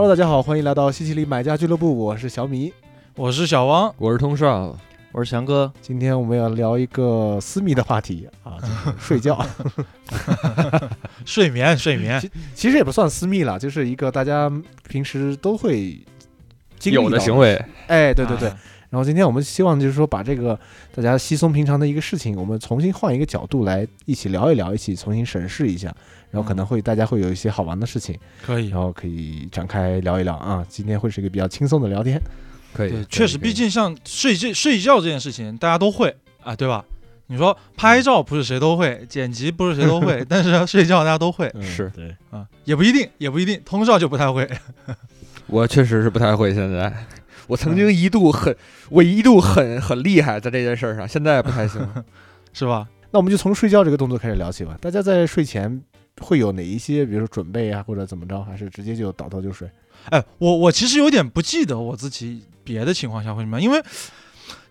Hello，大家好，欢迎来到西西里买家俱乐部，我是小米。我是小王，我是通少，我是翔哥。今天我们要聊一个私密的话题啊，就是睡觉。睡眠，睡眠，其其实也不算私密了，就是一个大家平时都会经历到有的行。为，哎，对对对。啊然后今天我们希望就是说把这个大家稀松平常的一个事情，我们重新换一个角度来一起聊一聊，一起重新审视一下，然后可能会大家会有一些好玩的事情，可以然。后可以展开聊一聊啊。今天会是一个比较轻松的聊天。可以对，，确实，毕竟像睡觉睡觉这件事情，大家都会啊，对吧？你说拍照不是谁都会，剪辑不是谁都会，但是睡觉大家都会嗯是对，啊，也不一定，也不一定，通宵就不太会。我确实是不太会。现在，我曾经一度很，我一度很很厉害在这件事儿上，现在不太行。是吧？那我们就从睡觉这个动作开始聊起吧。大家在睡前会有哪一些，比如说准备啊，或者怎么着，还是直接就倒头就睡？哎，我我其实有点不记得我自己别的情况下会什么样，因为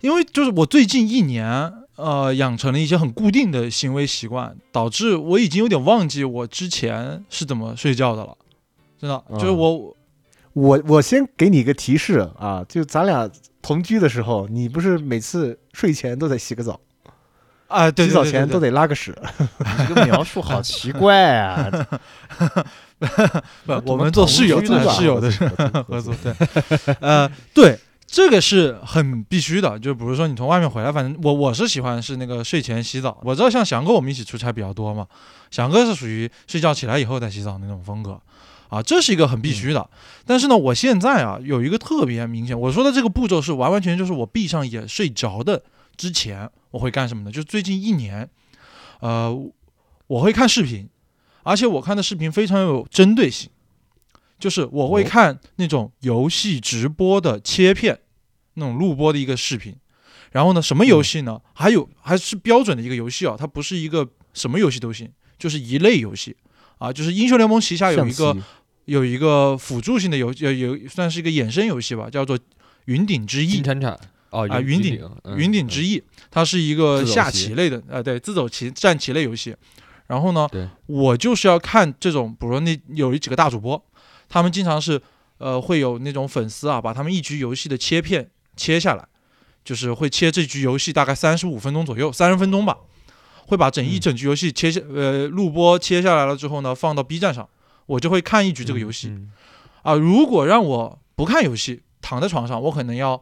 因为就是我最近一年呃养成了一些很固定的行为习惯，导致我已经有点忘记我之前是怎么睡觉的了。真的，就是嗯我我我先给你一个提示啊，就咱俩同居的时候，你不是每次睡前都得洗个澡，啊，对洗澡前都得得拉个屎。这个描述好奇怪啊！不，我们做室友同居的室友的合 合作，对，呃，对，这个是很必须的。就比如说你从外面回来，反正我我是喜欢是那个睡前洗澡。我知道像翔哥我们一起出差比较多嘛，翔哥是属于睡觉起来以后再洗澡那种风格，啊，这是一个很必须的。但是呢，我现在啊有一个特别明显，我说的这个步骤是完完全全就是我闭上眼睡着的之前我会干什么呢？就是最近一年，呃，我会看视频，而且我看的视频非常有针对性。就是我会哦看那种游戏直播的切片，那种录播的一个视频。然后呢，什么游戏呢？还有还是标准的一个游戏啊，它不是一个什么游戏都行，就是一类游戏啊，就是英雄联盟旗下有一个有一个辅助性的游有有算是一个衍生游戏吧，叫做《云顶之弈金》铲铲哦啊，云顶嗯云顶之弈，它是一个下棋棋类的，呃，对，自走棋战棋类游戏。然后呢，我就是要看这种，比如说那有几个大主播，他们经常是呃会有那种粉丝啊，把他们一局游戏的切片切下来，就是会切这局游戏大概三十五分钟左右，三十分钟吧，会把整一嗯整局游戏切下呃录播切下来了之后呢，放到 B 站上，我就会看一局这个游戏。嗯啊，如果让我不看游戏，躺在床上，我可能要，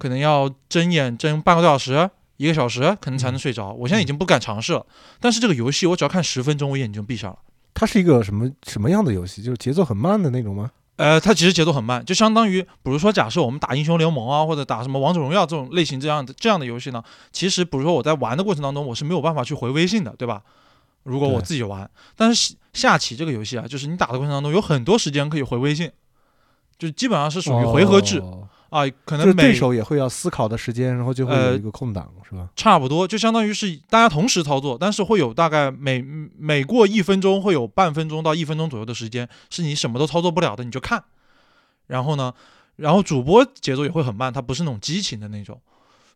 可能要睁眼睁半个多小时、一个小时，可能才能睡着。我现在已经不敢尝试了，但是这个游戏我只要看十分钟，我眼睛就闭上了。它是一个什么什么样的游戏？就是节奏很慢的那种吗？呃，它其实节奏很慢，就相当于，比如说，假设我们打英雄联盟啊，或者打什么王者荣耀这种类型这样的这样的游戏呢，其实比如说我在玩的过程当中，我是没有办法去回微信的，对吧？如果我自己玩，但是下棋这个游戏啊，就是你打的过程当中有很多时间可以回微信，就基本上是属于回合制。哦啊，可能每对手也会要思考的时间，然后就会有呃一个空档，是吧？差不多，就相当于是大家同时操作，但是会有大概每每过一分钟会有半分钟到一分钟左右的时间是你什么都操作不了的，你就看。然后呢，然后主播节奏也会很慢，他不是那种激情的那种，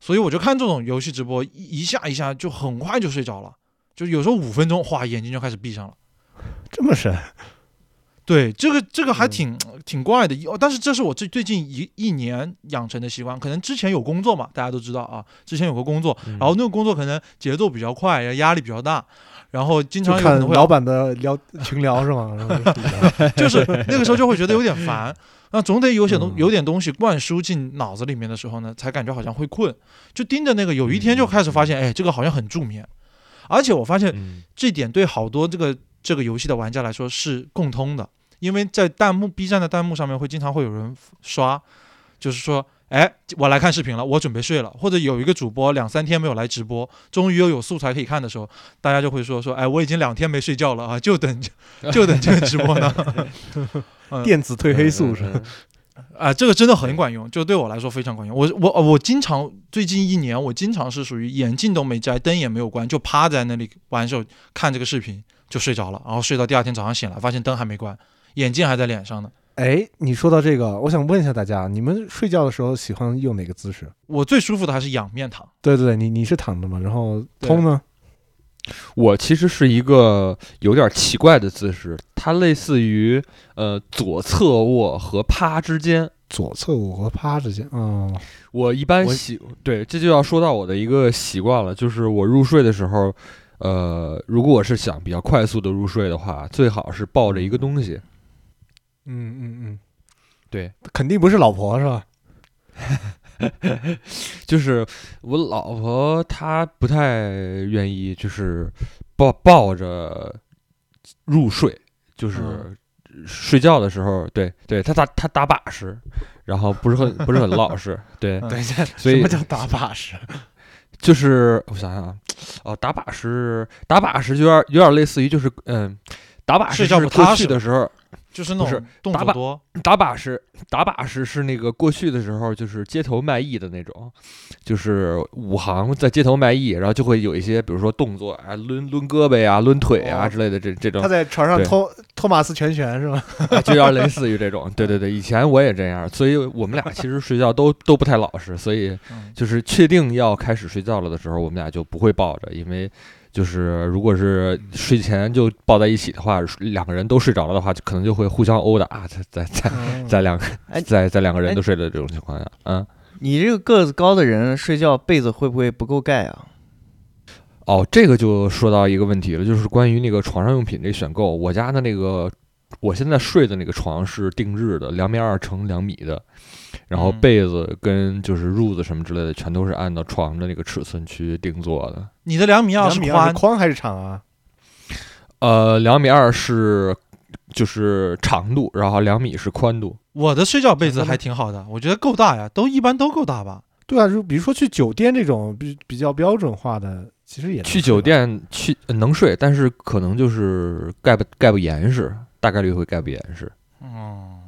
所以我就看这种游戏直播，一一下一下就很快就睡着了，就有时候五分钟，哗，眼睛就开始闭上了。这么深？对，这个这个还嗯。挺、挺怪的，哦但是这是我最最近一一年养成的习惯，可能之前有工作嘛，大家都知道啊，之前有个工作，嗯。然后那个工作可能节奏比较快，压力比较大，然后经常看老板的聊群聊是吗？就是那个时候就会觉得有点烦，那总得有些东嗯。有点东西灌输进脑子里面的时候呢，才感觉好像会困，就盯着那个，有一天就开始发现，哎，这个好像很助眠，而且我发现嗯。这点对好多这个这个游戏的玩家来说是共通的，因为在弹幕 B 站的弹幕上面会经常会有人刷，就是说，哎，我来看视频了，我准备睡了，或者有一个主播两三天没有来直播，终于又有素材可以看的时候，大家就会说说，哎，我已经两天没睡觉了啊，就等 就等这个直播呢。嗯。电子褪黑素是啊、这个真的很管用，就对我来说非常管用。我我我经常最近一年，我经常是属于眼镜都没摘，灯也没有关，就趴在那里玩手看这个视频就睡着了，然后睡到第二天早上醒来，发现灯还没关，眼镜还在脸上呢。哎，你说到这个，我想问一下大家，你们睡觉的时候喜欢用哪个姿势？我最舒服的还是仰面躺，对对对，你你是躺着嘛？然后通呢？我其实是一个有点奇怪的姿势，它类似于呃左侧卧和趴之间。左侧卧和趴之间，哦，我一般我习对，这就要说到我的一个习惯了，就是我入睡的时候，呃，如果我是想比较快速的入睡的话，最好是抱着一个东西。嗯嗯嗯，对，肯定不是老婆是吧？就是我老婆她不太愿意，就是抱抱着入睡，就是嗯睡觉的时候，对对，她打她打把式，然后不是很不是很老实，对，嗯等一下，所以什么叫打把式？就是我想想啊，哦，打靶是打把式就有点有点类似于就是嗯。打把式睡觉是过去的时候，就是那种动打靶作多，打把式，打把式是那个过去的时候，就是街头卖艺的那种，就是武行在街头卖艺，然后就会有一些，比如说动作啊，抡抡胳膊呀、抡腿啊哦之类的，这这种他在床上托托马斯拳拳是吧？就有点类似于这种。对对对，以前我也这样，所以我们俩其实睡觉都都不太老实，所以嗯就是确定要开始睡觉了的时候，我们俩就不会抱着，因为。就是如果是睡前就抱在一起的话，两个人都睡着了的话，就可能就会互相殴打啊，在在在嗯 在两个哎在在两个人哎都睡的这种情况下，嗯。你这个个子高的人睡觉被子会不会不够盖啊？哦，这个就说到一个问题了，就是关于那个床上用品这选购。我家的那个，我现在睡的那个床是定制的，两米二乘两米的，然后嗯被子跟就是褥子什么之类的，全都是按照床的那个尺寸去定做的。你的两米二宽是，宽还是长啊？呃，两米二是就是长度，然后两米是宽度。我的睡觉被子还挺好的，我觉得够大呀，都一般都够大吧。对啊，就比如说去酒店这种比比较标准化的，其实也去酒店去呃能睡，但是可能就是盖不盖不严实，大概率会盖不严实。嗯，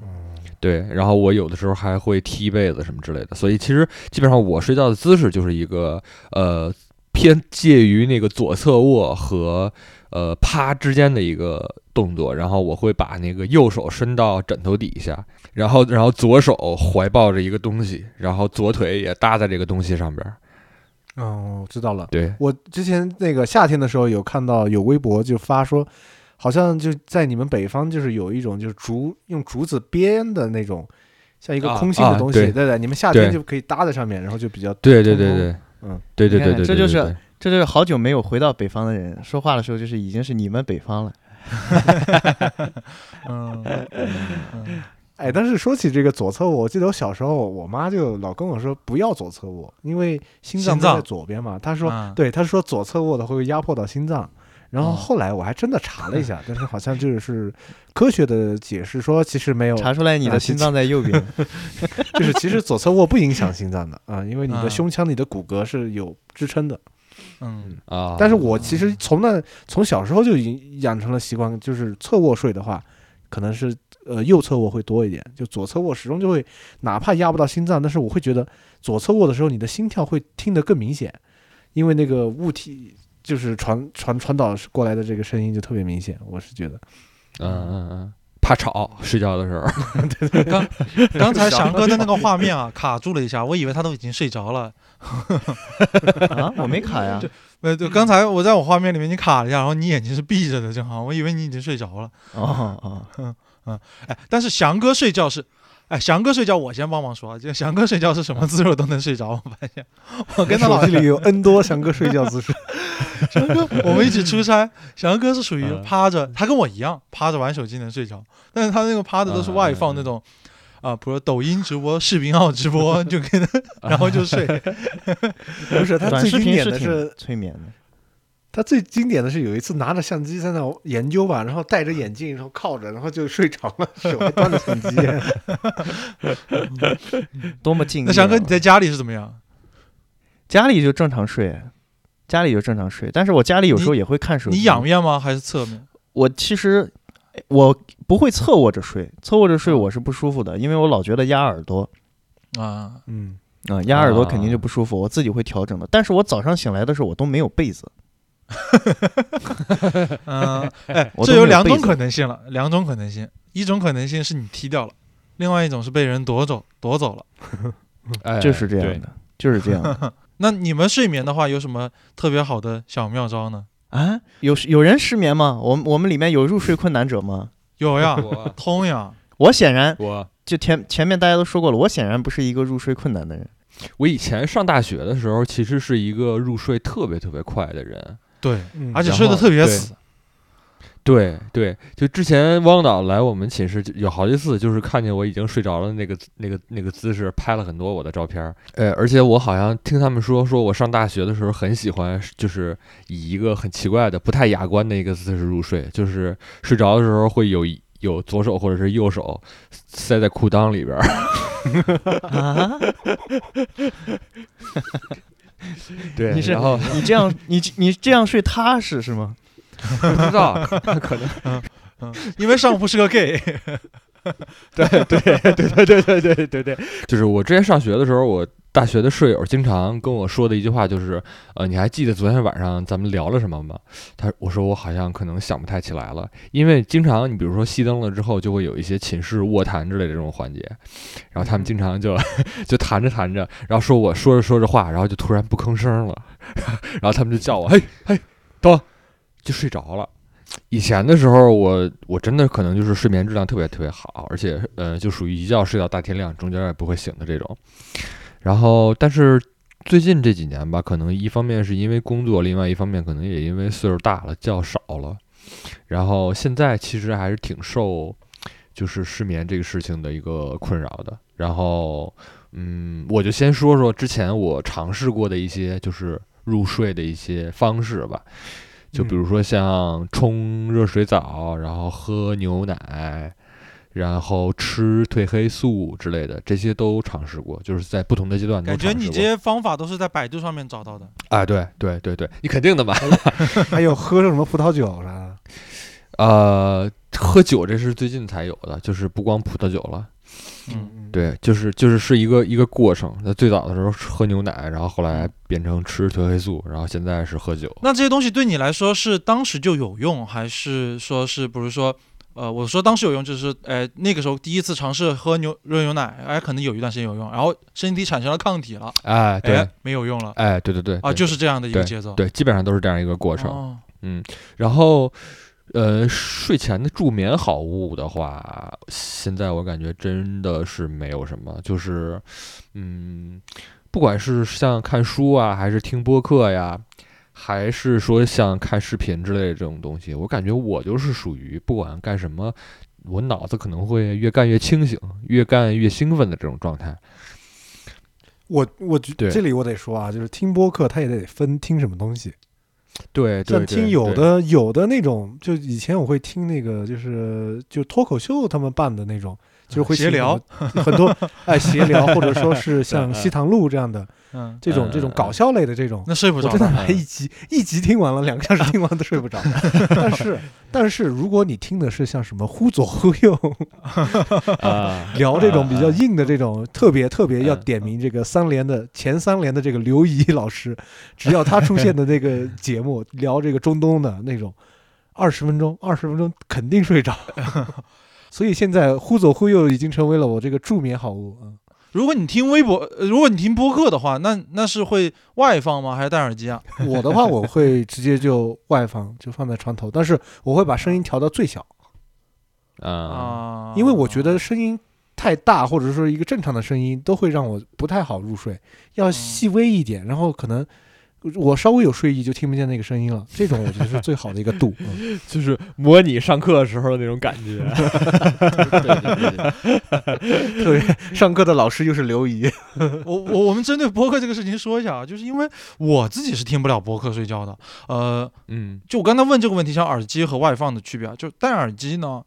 对，然后我有的时候还会踢被子什么之类的，所以其实基本上我睡觉的姿势就是一个呃偏介于那个左侧卧和呃趴之间的一个动作，然后我会把那个右手伸到枕头底下，然后然后左手怀抱着一个东西，然后左腿也搭在这个东西上边儿。哦，知道了。对，我之前那个夏天的时候有看到有微博就发说，好像就在你们北方就是有一种就是竹用竹子编的那种，像一个啊空心的啊东西，对对对，你们夏天就可以搭在上面，然后就比较对对对对，嗯，对对对对，这就是这就是好久没有回到北方的人，说话的时候就是已经是你们北方了。嗯嗯哎，但是说起这个左侧卧，我记得我小时候，我妈就老跟我说不要左侧卧，因为心脏在左边嘛。她说，嗯对，她说左侧卧的会压迫到心脏。然后哦。后来我还真的查了一下，但是好像就是 科学的解释说，其实没有，查出来你的心脏在右边，就是其实左侧卧不影响心脏的啊，因为你的啊胸腔、你的骨骼是有支撑的。嗯啊，但是我其实从那从小时候就已经养成了习惯，就是侧卧睡的话，可能是呃右侧卧会多一点，就左侧卧始终就会，哪怕压不到心脏，但是我会觉得左侧卧的时候，你的心跳会听得更明显，因为那个物体就是传传传导过来的这个声音就特别明显，我是觉得。嗯嗯嗯，怕吵，睡觉的时候。刚刚才翔哥的那个 画面啊，卡住了一下，我以为他都已经睡着了。啊，我没卡呀。呃，对，刚才我在我画面里面你卡了一下，然后你眼睛是闭着的，正好，我以为你已经睡着了。哦哦，哎，但是翔哥睡觉是，哎，翔哥睡觉我先帮忙说啊，就翔哥睡觉是什么姿势我都能睡着，我发现，我跟他老手机里有 N 多翔哥睡觉姿势，翔哥我们一起出差，翔哥是属于嗯趴着，他跟我一样趴着玩手机能睡着，但是他那个趴的都是外放那种。啊，比如抖音直播、视频号直播，就给他，然后就睡。不是他最经典的是催眠的。他最经典的是有一次拿着相机在那研究吧，然后戴着眼镜，然后靠着，然后就睡着了，手还端着相机。多么敬业啊！那翔哥你在家里是怎么样？家里就正常睡，家里就正常睡，但是我家里有时候也会看手机。你仰面吗？还是侧面？我其实我不会侧卧着睡，侧卧着睡我是不舒服的，因为我老觉得压耳朵啊，嗯，啊、压耳朵肯定就不舒服，我自己会调整的。但是我早上醒来的时候，我都没有被子，嗯，哎，我这有两种可能性了，两种可能性，一种可能性是你踢掉了，另外一种是被人夺走夺走了。哎，就是这样的，就是这样的。那你们睡眠的话，有什么特别好的小妙招呢？啊，有有人失眠吗？我们我们里面有入睡困难者吗？有呀，我通呀，我显然我就前前面大家都说过了，我显然不是一个入睡困难的人。我以前上大学的时候，其实是一个入睡特别特别快的人。对，嗯而且睡得特别死。对对，就之前汪导来我们寝室就有好几次，就是看见我已经睡着了那个那个那个姿势，拍了很多我的照片儿。呃，而且我好像听他们说，说我上大学的时候很喜欢，就是以一个很奇怪的、不太雅观的一个姿势入睡，就是睡着的时候会有有左手或者是右手塞在裤裆里边儿。啊，对，你是然后你这样你你这样睡踏实是吗？不知道 可能。因为上铺是个 gay，对对对对对对对对对，就是我之前上学的时候，我大学的舍友经常跟我说的一句话就是，呃，你还记得昨天晚上咱们聊了什么吗？他我说我好像可能想不太起来了，因为经常你比如说熄灯了之后，就会有一些寝室卧谈之类的这种环节，然后他们经常就 就谈着谈着，然后说我说着说着话，然后就突然不吭声了，然后他们就叫我嘿嘿，等，就睡着了。以前的时候我，我真的可能就是睡眠质量特别特别好，而且呃，就属于一觉睡到大天亮，中间也不会醒的这种。然后，但是最近这几年吧，可能一方面是因为工作，另外一方面可能也因为岁数大了，觉少了。然后现在其实还是挺受就是失眠这个事情的一个困扰的。然后，嗯，我就先说说之前我尝试过的一些就是入睡的一些方式吧。就比如说像冲热水澡，然后喝牛奶，然后吃褪黑素之类的，这些都尝试过，就是在不同的阶段都感觉尝试过你这些方法都是在百度上面找到的。啊，对对对对，你肯定的吧？还有喝什么葡萄酒啥的，呃，喝酒这是最近才有的，就是不光葡萄酒了，嗯，嗯，对，就是就是是一个一个过程。那最早的时候是喝牛奶，然后后来变成吃褪黑素，然后现在是喝酒。那这些东西对你来说是当时就有用，还是说是比如说，呃，我说当时有用，就是呃那个时候第一次尝试喝牛热牛奶，哎，可能有一段时间有用，然后身体产生了抗体了，哎，对哎，，没有用了哎，对对对，啊，对就是这样的一个节奏。对，基本上都是这样一个过程。哦，嗯，然后，呃，睡前的助眠好物的话，现在我感觉真的是没有什么，就是，嗯，不管是像看书啊，还是听播客呀，还是说像看视频之类的这种东西，我感觉我就是属于不管干什么，我脑子可能会越干越清醒，越干越兴奋的这种状态。我我觉对这里我得说啊，就是听播客，它也得分听什么东西。对，像听有的有的那种，就以前我会听那个，就是就脱口秀他们办的那种，就是会闲聊很多哎闲聊，或者说是 像西塘路这样的嗯，这种这种搞笑类的这种，那睡不着我真的一集一集听完了，两个小时听完都睡不着。但是但是如果你听的是像什么忽左忽右 啊，聊这种比较硬的这种，特别特别要嗯点名这个三联的前三联的这个刘怡老师，只要他出现的那个节目聊这个中东的那种，二十分钟二十分钟肯定睡着。所以现在忽左忽右已经成为了我这个助眠好物啊。如果你听微博，呃如果你听播客的话，那那是会外放吗？还是戴耳机啊？我的话，我会直接就外放，就放在床头，但是我会把声音调到最小，啊，啊，因为我觉得声音太大，或者说一个正常的声音，都会让我不太好入睡。要细微一点，然后可能我稍微有睡意就听不见那个声音了。这种我觉得是最好的一个度。嗯 就是模拟上课的时候的那种感觉。对对对对，特别上课的老师又是刘姨，我我我们针对播客这个事情说一下啊，就是因为我自己是听不了播客睡觉的。呃，嗯就我刚才问这个问题，像耳机和外放的区别啊，就戴耳机呢，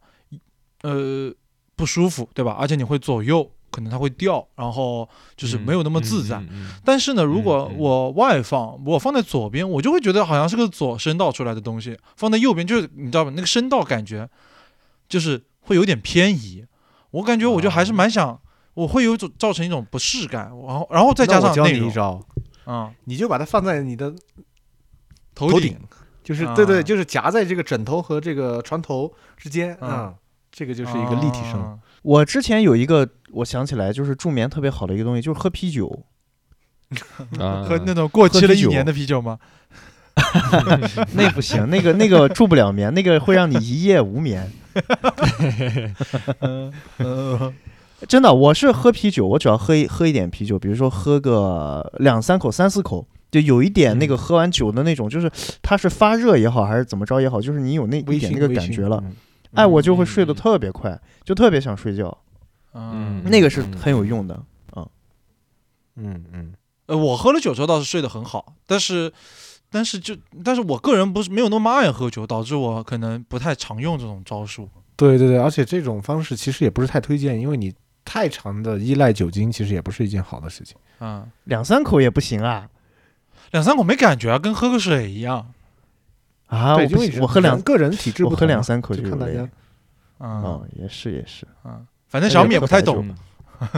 呃，不舒服，对吧？而且你会左右，可能它会掉，然后就是没有那么自在。嗯嗯但是呢，如果我外放，我放在左边，我就会觉得好像是个左声道出来的东西；放在右边，就是你知道吧，那个声道感觉就是会有点偏移。我感觉我就还是蛮想，我会有一种造成一种不适感，然后然后再加上内容，你一招，嗯，你就把它放在你的头头顶，就是对对，啊就是夹在这个枕头和这个床头之间嗯。啊，这个就是一个立体声。啊我之前有一个，我想起来就是助眠特别好的一个东西，就是喝啤酒。啊 喝那种过期了一年的啤酒吗？那不行，那个那个助不了眠，那个会让你一夜无眠。真的，我是喝啤酒，我只要喝一喝一点啤酒，比如说喝个两三口、三四口，就有一点那个嗯喝完酒的那种，就是它是发热也好，还是怎么着也好，就是你有那一微醺点那个感觉了，嗯哎，我就会睡得嗯特别快，就特别想睡觉，嗯，那个是很有用的。嗯嗯，呃，我喝了酒之后倒是睡得很好，但是，但是就，但是我个人不是没有那么爱喝酒，导致我可能不太常用这种招数。对对对，而且这种方式其实也不是太推荐，因为你太长的依赖酒精，其实也不是一件好的事情。嗯，两三口也不行啊两三口没感觉啊，跟喝个水一样。啊！对，因为我喝两个人体质我不喝两三口就有累就看大家。嗯嗯，也是也是。嗯，反正小米也不太懂。嗯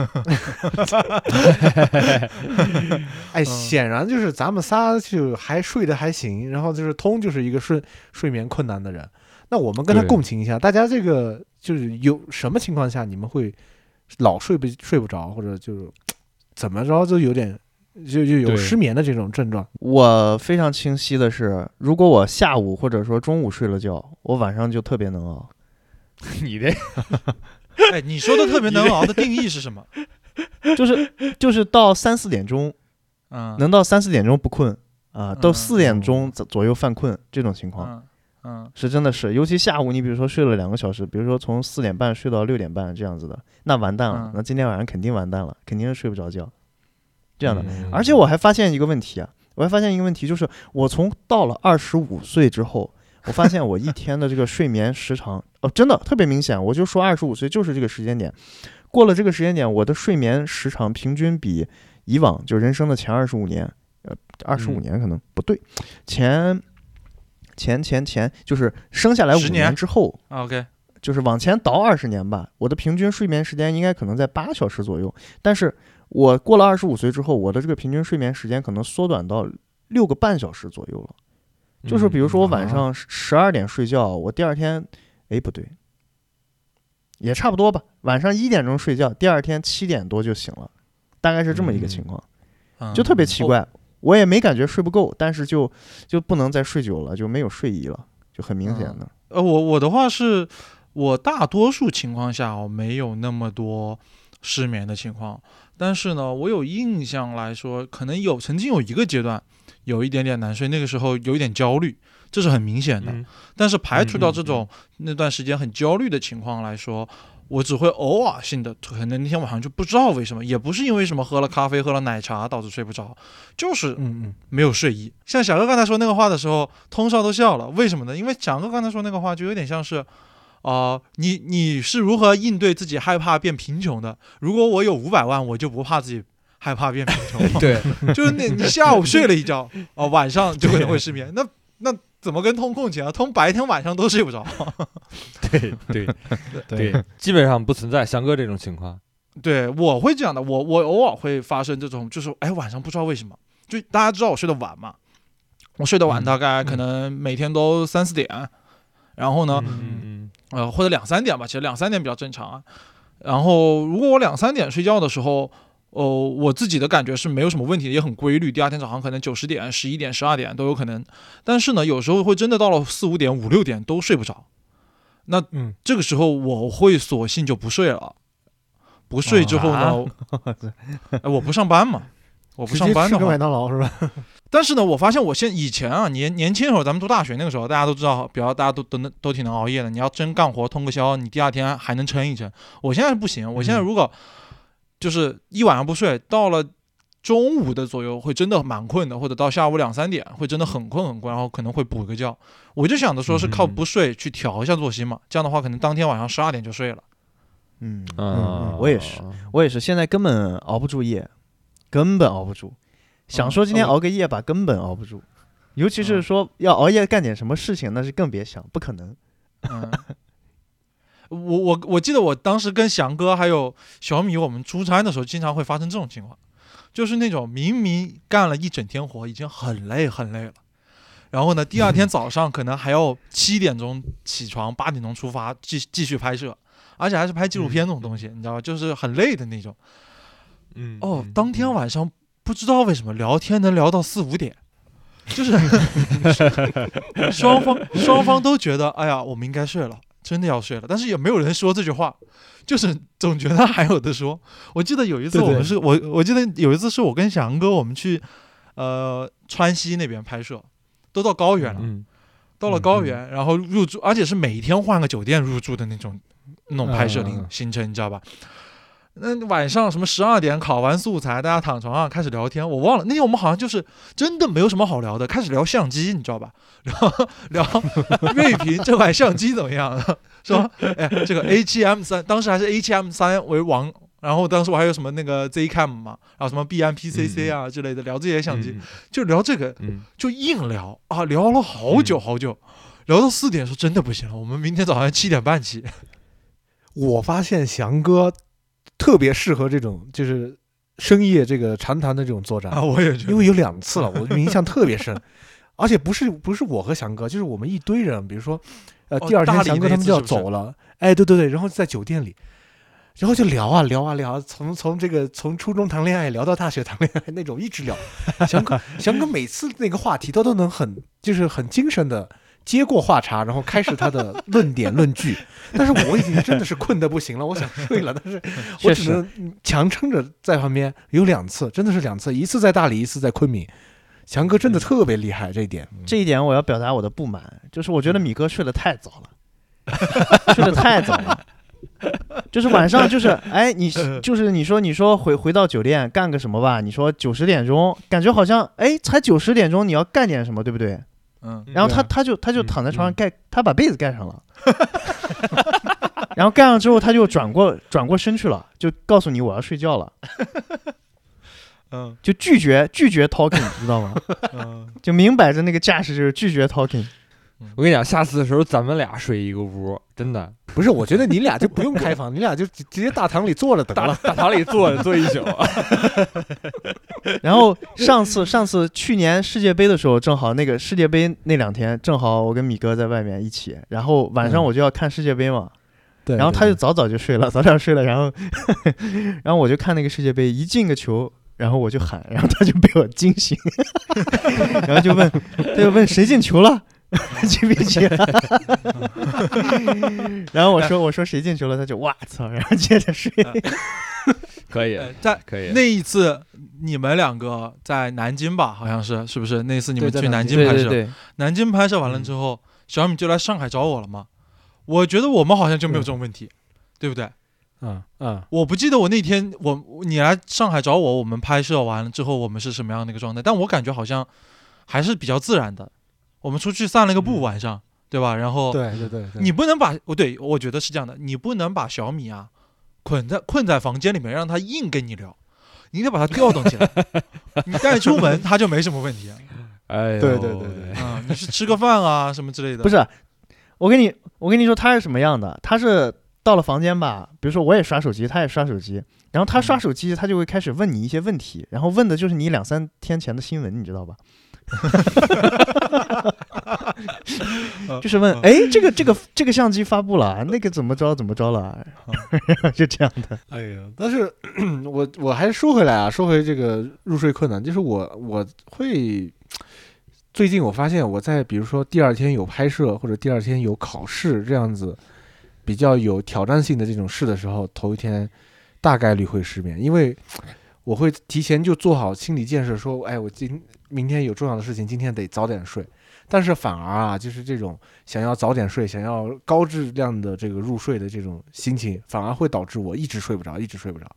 哎，嗯显然就是咱们仨就还睡得还行，然后就是通就是一个睡睡眠困难的人。那我们跟他对共情一下，大家这个就是有什么情况下你们会老睡不睡不着，或者就是怎么着就有点就就有失眠的这种症状？我非常清晰的是，如果我下午或者说中午睡了觉，我晚上就特别能熬。你这 哎，你说的特别能熬的定义是什么？就是就是到三四点钟，嗯，能到三四点钟不困啊，到嗯四点钟左左右犯困这种情况嗯嗯是真的是，尤其下午你比如说睡了两个小时，比如说从四点半睡到六点半这样子的，那完蛋了嗯，那今天晚上肯定完蛋了，肯定是睡不着觉。这样的，嗯。而且我还发现一个问题啊，我还发现一个问题，就是我从到了二十五岁之后，我发现我一天的这个睡眠时长，哦，真的特别明显。我就说二十五岁就是这个时间点，过了这个时间点，我的睡眠时长平均比以往就人生的前二十五年，呃，二十五嗯。年可能不对，前前前前就是生下来五年。年之后，啊，OK，就是往前倒二十年吧，我的平均睡眠时间应该可能在八小时左右，但是我过了二十五岁之后，我的这个平均睡眠时间可能缩短到六个半小时左右了。就是比如说我晚上十二点睡觉，我第二天，哎不对，也差不多吧，晚上一点钟睡觉，第二天七点多就醒了，大概是这么一个情况，嗯就特别奇。怪，我也没感觉睡不够，但是就就不能再睡久了，就没有睡意了，就很明显的。呃，我我的话是，我大多数情况下我没有那么多失眠的情况，但是呢，我有印象来说，可能有曾经有一个阶段有一点点难睡，那个时候有一点焦虑，这是很明显的。嗯但是排除掉这种那段时间很焦虑的情况来说，我只会偶尔性的，可能那天晚上就不知道为什么，也不是因为什么喝了咖啡、喝了奶茶导致睡不着，就是嗯嗯，没有睡意。像小哥刚才说那个话的时候，通少都笑了，为什么呢？因为小哥刚才说那个话就有点像是。啊、你你是如何应对自己害怕变贫穷的？如果我有五百万，我就不怕自己害怕变贫穷。对，就是那你下午睡了一觉，哦、晚上就可能会失眠。那那怎么跟通共情啊？通白天晚上都睡不着。对对对，基本上不存在翔哥这种情况。对，我会这样的，我我偶尔会发生这种，就是哎晚上不知道为什么，就大家知道我睡得晚嘛，我睡得晚嗯大概可能每天都三四点，然后呢，嗯呃或者两三点吧，其实两三点比较正常啊。然后如果我两三点睡觉的时候，哦、我自己的感觉是没有什么问题的，也很规律。第二天早上可能九十点、十一点、十二点都有可能，但是呢，有时候会真的到了四五点、五六点都睡不着。那嗯这个时候我会索性就不睡了，不睡之后呢，哎我不上班嘛，我不上班的话接吃个麦，当劳是吧？但是呢，我发现我现以前啊年年轻的时候，咱们读大学那个时候，大家都知道，比较大家都都能都挺能熬夜的。你要真干活通个宵，你第二天还能撑一撑。我现在不行，我现在如果就是一晚上不睡，到了中午的左右会真的蛮困的，或者到下午两三点会真的很困很困，然后可能会补个觉。我就想着说是靠不睡去调一下作息嘛，这样的话可能当天晚上十二点就睡了。嗯，嗯，我也是我也是，现在根本熬不住夜，根本熬不住。想说今天哦熬个夜吧，根本熬不住。尤其是嗯说要熬夜干点什么事情，那是更别想，不可能。嗯，我我我记得我当时跟翔哥还有小米我们出差的时候，经常会发生这种情况，就是那种明明干了一整天活，已经很累很累了，然后呢，第二天 早上可能还要七点钟起床，八点钟出发，继继续拍摄，而且还是拍纪录片那种东西，你知道吧？就是很累的那种。嗯哦，当天晚上不知道为什么聊天能聊到四五点，就是 双方双方都觉得，哎呀，我们应该睡了，真的要睡了，但是也没有人说这句话，就是总觉得还有的说。我记得有一次我们是我我记得有一次是我跟翔哥我们去呃川西那边拍摄，都到高原了，嗯，到了高原，然后入住，而且是每天换个酒店入住的那种那种拍摄嗯嗯嗯。行程，你知道吧？那晚上什么十二点考完素材，大家躺床上开始聊天，我忘了那天我们好像就是真的没有什么好聊的，开始聊相机，你知道吧？然后聊锐屏这款相机怎么样？说哎这个 A 7 M 三，当时还是 A 7 M 三为王。然后当时我还有什么那个 Z Cam 嘛，然后什么 B M P C C 啊之类的，聊这些相机，嗯，就聊这个，嗯，就硬聊啊，聊了好久嗯好久，聊到四点说真的不行了，我们明天早上七点半起。我发现翔哥特别适合这种就是深夜这个长谈的这种作战啊，我也觉因为有两次了，我印象特别深，而且不是不是我和翔哥，就是我们一堆人，比如说，呃，哦第二天翔哥他们就要走了，哎，对对对，然后在酒店里，然后就聊啊聊啊聊，从从这个从初中谈恋爱聊到大学谈恋爱那种，一直聊。翔哥 翔哥每次那个话题他都能很就是很精神的。接过话茬，然后开始他的论点论据，但是我已经真的是困得不行了，我想睡了，但是 我只能强撑着在旁边。有两次，真的是两次，一次在大理，一次在昆明。强哥真的特别厉害，这一点。这一点我要表达我的不满，就是我觉得米哥睡得太早了，睡得太早了。就是晚上，就是哎，你就是你说你说回回到酒店干个什么吧？你说九十点钟，感觉好像哎才九十点钟，你要干点什么，对不对？嗯，然后他他就他就嗯躺在床上嗯。盖，他把被子盖上了，然后盖上之后他就转过转过身去了，就告诉你我要睡觉了，嗯。就拒绝拒绝 talking，知道吗？嗯，就明摆着那个架势就是拒绝 talking。我跟你讲，下次的时候咱们俩睡一个屋，真的，不是，我觉得你俩就不用 开房，你俩就直直接大堂里坐着得大了。大堂里坐着坐一宿，然后上次上次去年世界杯的时候，正好那个世界杯那两天，正好我跟米哥在外面一起，然后晚上嗯我就要看世界杯嘛，对然后他就早早就睡了，早点睡了，然后 然后我就看那个世界杯，一进个球。然后我就喊，然后他就被我惊醒，然后就问，他就问谁进球了，进没进？然后我说我说谁进球了，他就哇操，然后接着睡。可以，呃在可以。那一次你们两个在南京吧，好像是是不是？那次你们去南京拍摄，对，南京拍摄完了之后，小米就来上海找我了嘛。我觉得我们好像就没有这种问题，对不对？嗯嗯，我不记得我那天我你来上海找我，我们拍摄完了之后，我们是什么样的一个状态？但我感觉好像还是比较自然的。我们出去散了个步，嗯晚上，对吧？然后对对对，对你不能把哦，对，我觉得是这样的，你不能把小米啊捆在困在房间里面，让他硬跟你聊，你得把他调动起来。你带出门，他就没什么问题。哎呦，对对对对啊、你去吃个饭啊什么之类的。不是，我跟你我跟你说他是什么样的，他是到了房间吧，比如说我也刷手机，他也刷手机，然后他刷手机，他就会开始问你一些问题，然后问的就是你两三天前的新闻，你知道吧？就是问，哎，这个这个这个相机发布了，那个怎么着怎么着了，就这样的。哎呀，但是 我我还是说回来啊，说回这个入睡困难，就是我我会最近我发现我在比如说第二天有拍摄或者第二天有考试这样子比较有挑战性的这种事的时候，头一天大概率会失眠，因为我会提前就做好心理建设，说，哎，我今明天有重要的事情，今天得早点睡。但是反而啊，就是这种想要早点睡、想要高质量的这个入睡的这种心情，反而会导致我一直睡不着，一直睡不着。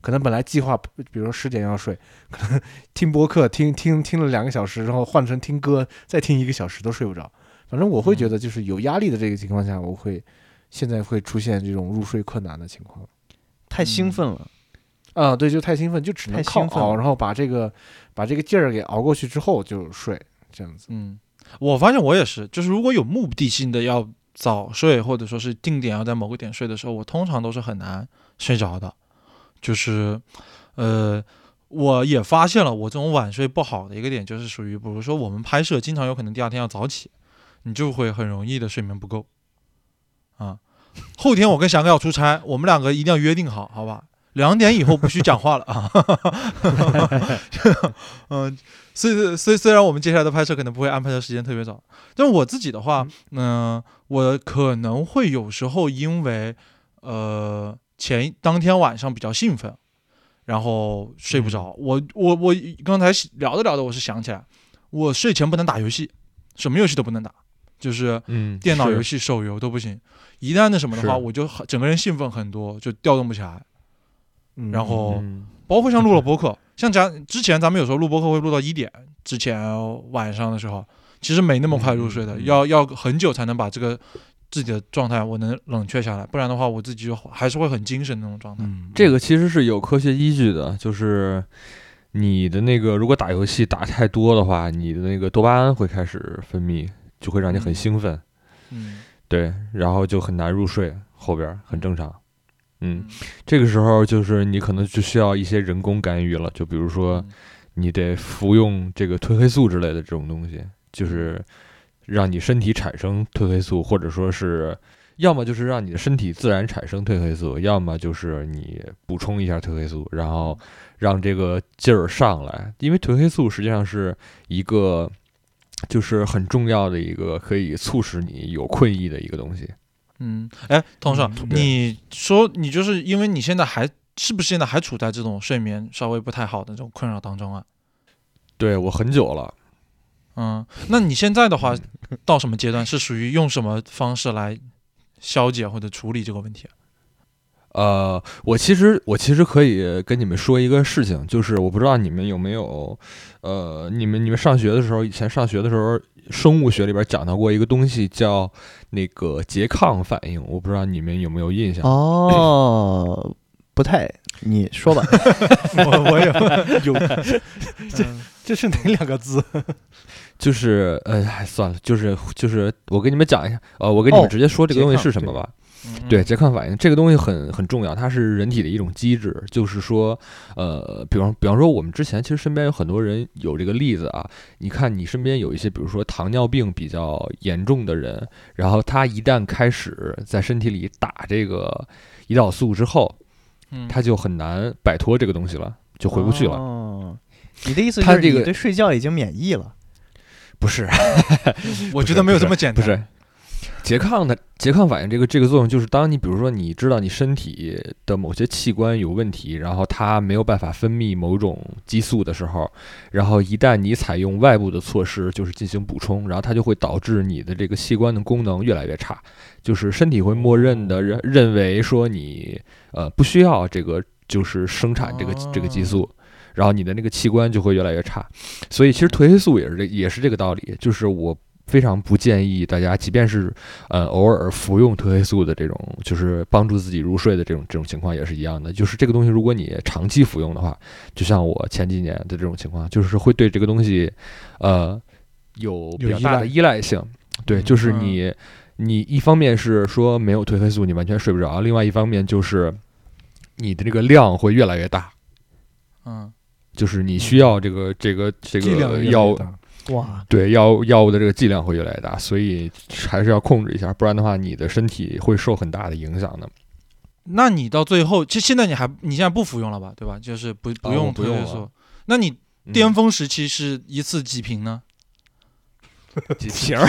可能本来计划，比如说十点要睡，可能 听播客听听听了两个小时，然后换成听歌，再听一个小时都睡不着。反正我会觉得，就是有压力的这个情况下，我会现在会出现这种入睡困难的情况。太兴奋了，啊，对，就太兴奋，就只能太靠熬，兴奋了然后把这个把这个劲儿给熬过去之后就睡，这样子。嗯，我发现我也是，就是如果有目的性的要早睡，或者说是定点要在某个点睡的时候，我通常都是很难睡着的。就是，呃，我也发现了我这种晚睡不好的一个点，就是属于比如说我们拍摄经常有可能第二天要早起，你就会很容易的睡眠不够。啊，后天我跟翔哥要出差，我们两个一定要约定好，好吧？两点以后不许讲话了啊。嗯，虽虽虽然我们接下来的拍摄可能不会安排的时间特别早，但我自己的话，嗯、我可能会有时候因为呃前当天晚上比较兴奋，然后睡不着。我我我刚才聊着聊着，我是想起来，我睡前不能打游戏，什么游戏都不能打，就是嗯，电脑游戏、手游都不行。一旦那什么的话，我就很整个人兴奋很多，就调动不起来。嗯然后嗯包括像录了播客，像咱之前咱们有时候录播客会录到一点，之前晚上的时候，其实没那么快入睡的，要要很久才能把这个自己的状态我能冷却下来，不然的话我自己就还是会很精神的那种状态。嗯，这个其实是有科学依据的，就是你的那个如果打游戏打太多的话，你的那个多巴胺会开始分泌，就会让你很嗯。兴奋，嗯。对，然后就很难入睡，后边儿很正常。嗯嗯，这个时候就是你可能就需要一些人工干预了，就比如说嗯你得服用这个褪黑素之类的这种东西，就是让你身体产生褪黑素，或者说是要么就是让你的身体自然产生褪黑素，要么就是你补充一下褪黑素，然后让这个劲儿上来。因为褪黑素实际上是一个就是很重要的一个可以促使你有困意的一个东西。嗯，哎，童少，嗯你说你就是因为你现在还是不是现在还处在这种睡眠稍微不太好的这种困扰当中啊？对我很久了，嗯，那你现在的嗯话 到什么阶段？是属于用什么方式来消解或者处理这个问题啊？呃，我其实我其实可以跟你们说一个事情，就是我不知道你们有没有，呃，你们你们上学的时候，以前上学的时候，生物学里边讲到过一个东西叫那个拮抗反应，我不知道你们有没有印象？哦，不太，你说吧。我我也有，这这是哪两个字？就是呃，哎算了，就是就是我跟你们讲一下，呃，我跟你们哦直接说这个东西是什么吧。嗯对，拮抗反应这个东西很很重要，它是人体的一种机制。就是说，呃，比方比方说，我们之前其实身边有很多人有这个例子啊。你看，你身边有一些，比如说糖尿病比较严重的人，然后他一旦开始在身体里打这个胰岛素之后，嗯他就很难摆脱这个东西了，就回不去了。哦，你的意思就是你对睡觉已经免疫了？不是，我觉得没有这么简单。不是，拮抗的拮抗反应这个这个作用，就是当你比如说你知道你身体的某些器官有问题，然后它没有办法分泌某种激素的时候，然后一旦你采用外部的措施，就是进行补充，然后它就会导致你的这个器官的功能越来越差，就是身体会默认的认认为说你呃不需要这个就是生产这个这个激素。然后你的那个器官就会越来越差，所以其实褪黑素也是这也是这个道理，就是我非常不建议大家，即便是呃偶尔服用褪黑素的这种，就是帮助自己入睡的这种这种情况也是一样的。就是这个东西，如果你长期服用的话，就像我前几年的这种情况，就是会对这个东西，呃，有比较大的依赖性。对，就是你你一方面是说没有褪黑素你完全睡不着，另外一方面就是你的这个量会越来越大，嗯，就是你需要这个这个这个药大哇，对药药物的这个剂量会越来越大，所以还是要控制一下，不然的话你的身体会受很大的影响的。那你到最后，其实现在你还你现在不服用了吧？对吧？就是不不用不用了褪黑素。那你嗯巅峰时期是一次几瓶呢？几瓶儿，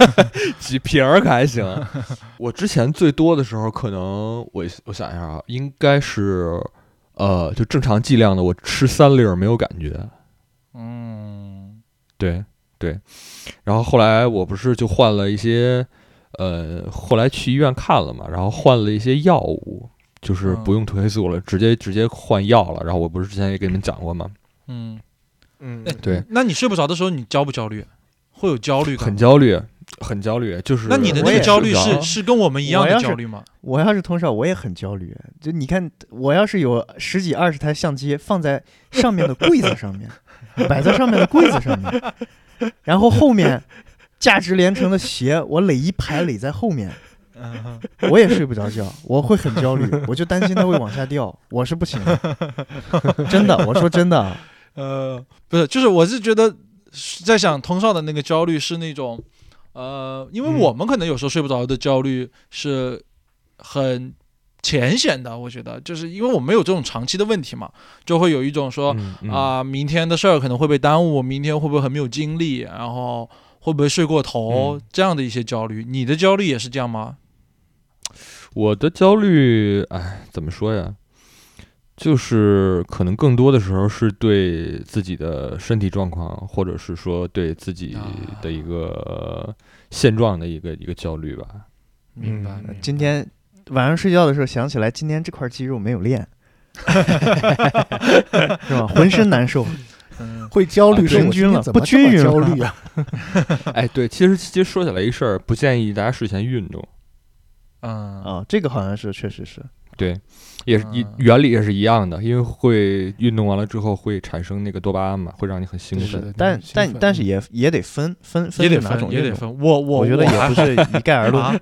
几瓶儿可还行。我之前最多的时候，可能我我想一下啊，应该是呃，就正常剂量的，我吃三粒儿没有感觉。嗯，对对，然后后来我不是就换了一些，呃，后来去医院看了嘛，然后换了一些药物，就是不用褪黑素了，直接直接换药了。然后我不是之前也给你们讲过吗？嗯，嗯哎对，那你睡不着的时候，你焦不焦虑？会有焦虑感很？焦虑，很焦虑，就是那你的那个焦虑是是跟我们一样的焦虑吗？我要是通少，我也很焦虑。就你看，我要是有十几二十台相机放在上面的柜子上面，摆在上面的柜子上面，然后后面价值连城的鞋，我垒一排垒在后面，嗯，我也睡不着觉，我会很焦虑，我就担心它会往下掉，我是不行的，真的，我说真的，呃，不是，就是我是觉得在想通少的那个焦虑是那种，呃，因为嗯。我们可能有时候睡不着的焦虑是很浅显的，我觉得就是因为我没有这种长期的问题嘛，就会有一种说嗯嗯啊、明天的事儿可能会被耽误，明天会不会很没有精力，然后会不会睡过头、嗯这样的一些焦虑。你的焦虑也是这样吗？我的焦虑，哎，怎么说呀？就是可能更多的时候是对自己的身体状况，或者是说对自己的一个现状的一个一个焦虑吧。明白。嗯明白今天晚上睡觉的时候想起来，今天这块肌肉没有练，是吧？浑身难受。嗯会焦虑，啊说我今天均了不均匀了焦虑啊？哎，对，其实其实说起来一事儿，不建议大家睡前运动。嗯啊，这个好像是确实是。对，也是一嗯原理也是一样的，因为会运动完了之后会产生那个多巴胺嘛，会让你很兴奋。是的但但但是也也得分分分也得是哪种分，也得。分。我我我觉得也不是一概而论。啊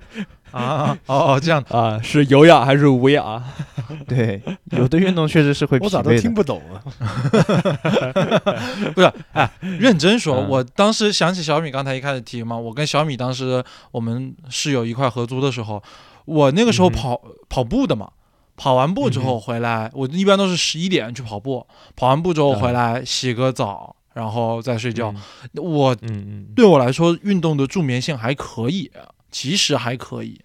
啊啊哦哦这样啊，是有氧还是无氧？对，有的运动确实是会疲我咋都。听不懂啊？不是，哎，认真说，嗯我当时想起小米刚才一开始提嘛，我跟小米当时我们室友一块合租的时候，我那个时候嗯跑、跑步的嘛，跑完步之嗯后回来，我一般都是十一点去跑步，跑完步之后嗯回来洗个澡，然后再睡觉。嗯我嗯嗯，对我来说，运动的助眠性还可以，其实还可以，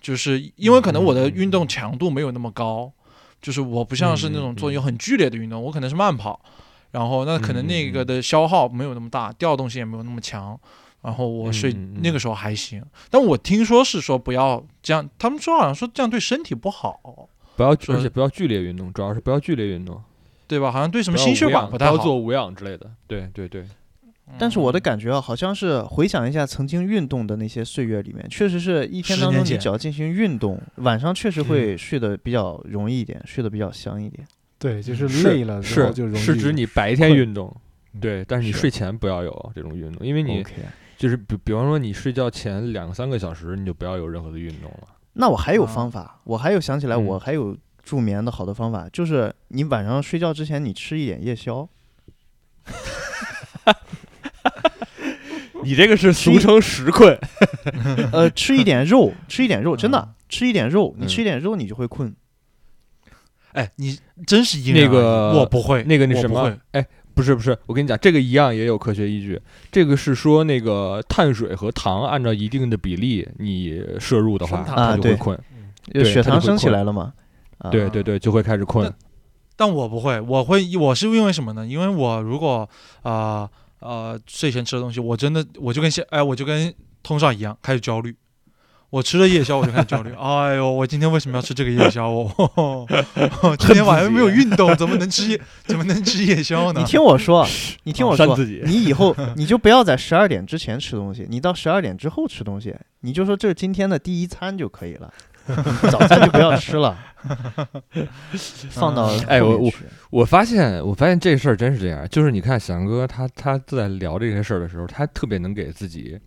就是因为可能我的运动强度没有那么高，就是我不像是那种做一个很剧烈的运动，我可能是慢跑，然后那可能那个的消耗没有那么大，调动性也没有那么强。然后我睡嗯嗯嗯那个时候还行，但我听说是说不要这样，他们说好像说这样对身体不好，不要，说而且不要剧烈运动，主要是不要剧烈运动，对吧？好像对什么心血管不太好。要做无氧之类的。对对对，但是我的嗯感觉啊，好像是回想一下曾经运动的那些岁月里面，确实是一天当中你只要进行运动，晚上确实会睡得比较容易一点，睡得比较香一点。对，就是是累了之后是就容易是指你白天运动，嗯对，但是你睡前不要有这种运动，因为你就是比比方说你睡觉前两三个小时，你就不要有任何的运动了。那我还有啊方法，我还有想起来，嗯。我还有助眠的好的方法，就是你晚上睡觉之前你吃一点夜宵，你这个是俗称食困，呃，吃一点肉，吃一点肉，真的嗯吃一点肉，你嗯吃一点肉你就会困。哎，你真是因人而异那个我不会，那个那什么哎，不是不是，我跟你讲，这个一样也有科学依据。这个是说那个碳水和糖按照一定的比例你摄入的话，它啊就会困。就血糖升起来了嘛。啊对对对，就会开始困。但我不会，我会，我是因为什么呢？因为我如果啊呃睡前吃的东西，我真的我就跟现哎我就跟通少一样开始焦虑。我吃了夜宵我就开始焦虑，哎呦，我今天为什么要吃这个夜宵哦？今天晚上没有运动，怎么能吃夜怎么能吃夜宵呢你？听我说，你听我说 你以后你就不要在十二点之前吃东西，你到十二点之后吃东西，你就说这是今天的第一餐就可以了，早餐就不要吃了，放到哎我我我发现，我发现这事儿真是这样，就是你看翔哥他他在聊这些事儿的时候，他特别能给自己，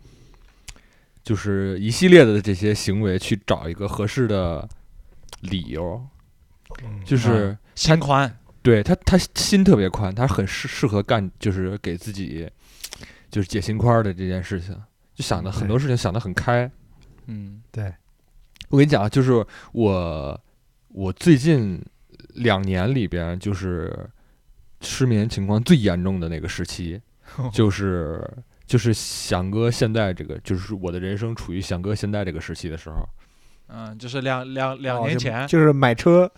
就是一系列的这些行为去找一个合适的理由，嗯就是心宽，对他他心特别宽，他很适适合干，就是给自己就是解心宽的这件事情，就想的很多事情想得很开。嗯。对，我跟你讲啊，就是我我最近两年里边，就是失眠情况最严重的那个时期，就是就是翔哥现在这个，就是我的人生处于翔哥现在这个时期的时候。嗯，就是两两两年前，就是买车，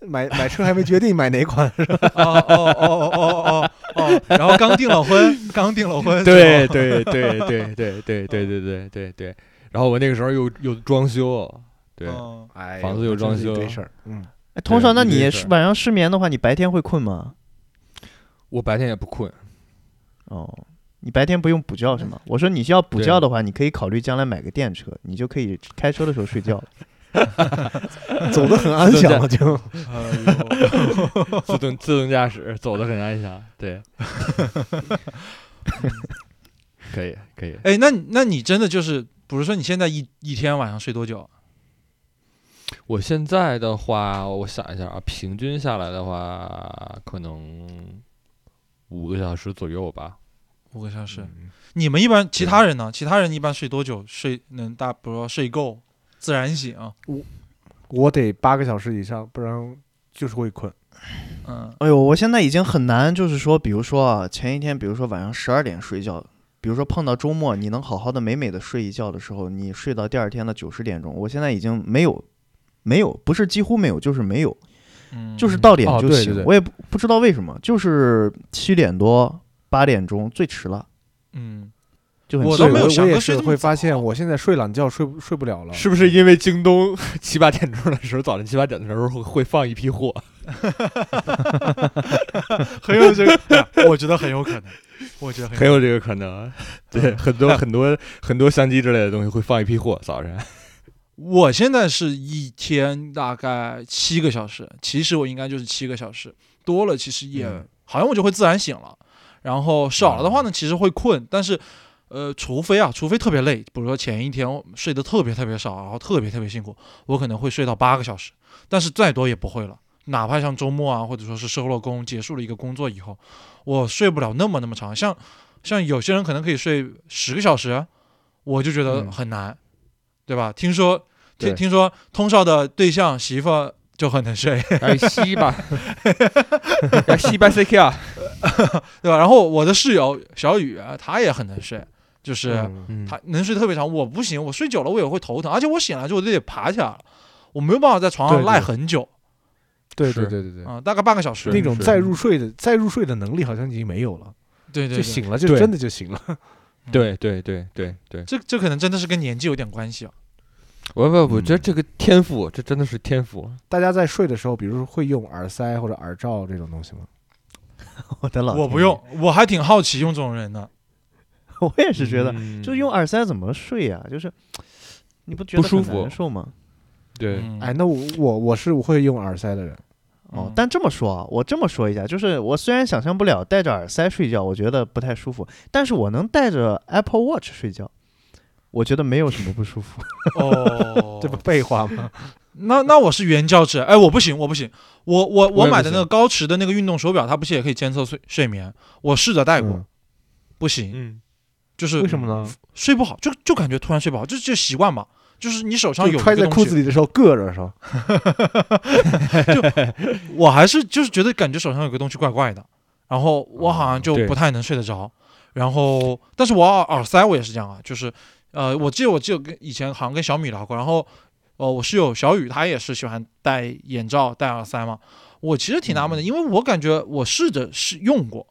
买买车还没决定买哪款，是吧？哦哦哦哦哦哦哦，然后刚订了婚，刚订了婚，对对对对对对对对对对对。然后我那个时候又又装修，对，嗯哎房子又装修真是一堆事儿，嗯，哎，通常那你是晚上失眠的话，你白天会困吗？我白天也不困。哦，你白天不用补觉是吗？我说你需要补对觉的话，你可以考虑将来买个电车，你就可以开车的时候睡觉了。走得很安详了，就 自动自动驾驶走得很安详，对，可以可以。哎，那你那你真的就是，比如说你现在一一天晚上睡多久？我现在的话，我想一下啊，平均下来的话，可能五个小时左右吧。五个小时。嗯你们一般其他人呢？其他人一般睡多久？睡能大，比如说睡够，自然醒。我得八个小时以上，不然就是会困。嗯哎呦，我现在已经很难，就是说，比如说啊，前一天，比如说晚上十二点睡觉，比如说碰到周末，你能好好的美美的睡一觉的时候，你睡到第二天的九十点钟，我现在已经没有，没有，不是几乎没有，就是没有，嗯，就是到点就行。哦对对对我也不不知道为什么，就是七点多八点钟最迟了，嗯，就很我都没有想我也是会发现，我现在睡懒觉睡不睡不了了。是不是因为京东 七八点钟的时候，早晨七八点的时候会会放一批货？很有这个，我觉得很有可能，我觉得很很有这个可能。对，很多很多很多相机之类的东西会放一批货，早晨。我现在是一天大概七个小时，其实我应该就是七个小时，多了其实也、嗯。好像我就会自然醒了，然后少了的话呢，其实会困，但是呃，除非啊，除非特别累，比如说前一天我睡得特别特别少，然后特别特别辛苦，我可能会睡到八个小时，但是再多也不会了。哪怕像周末啊，或者说是收了工，结束了一个工作以后，我睡不了那么那么长。像像有些人可能可以睡十个小时，我就觉得嗯。很难，对吧？听说听听说通少的对象媳妇就很能睡，哎，西吧，哎，西吧 CK 啊，对吧？然后我的室友小雨啊，她也很能睡，就是嗯嗯。她能睡特别长，我不行，我睡久了我也会头疼，而且我醒来之后我就得爬起来了，我没有办法在床上赖很久。对是。对对对对，啊、大概半个小时。那种再入睡的再入睡的能力好像已经没有了，对对对，就醒了就真的就醒了。对对对对对，这这可能真的是跟年纪有点关系啊。我不，我觉得嗯。这个天赋，这真的是天赋。大家在睡的时候，比如说会用耳塞或者耳罩这种东西吗？我的老，我不用，，我还挺好奇用这种人的。我也是觉得，嗯。就用耳塞怎么睡呀、就是你不觉得很不舒服。难受吗？对，嗯。哎，那我我我是会用耳塞的人，嗯，哦但这么说啊，我这么说一下，就是我虽然想象不了戴着耳塞睡觉，我觉得不太舒服，但是我能戴着 Apple Watch 睡觉，我觉得没有什么不舒服。哦，这不废话吗？那那我是原教旨，哎，我不行，我不行，我我我买的那个高驰的那个运动手表，它不是也可以监测睡睡眠？我试着戴过，嗯。不行，嗯，就是为什么呢？睡不好，就就感觉突然睡不好，就就习惯嘛，就是你手上有揣在裤子里的时候硌着是吧？就我还是就是觉得感觉手上有个东西怪怪的，然后我好像就不太能睡得着，然后但是我耳耳塞我也是这样啊，就是呃，我记得我记得跟以前好像跟小米聊过，然后呃，我室友小雨她也是喜欢戴眼罩戴耳塞嘛，我其实挺纳闷的，因为我感觉我试着是用过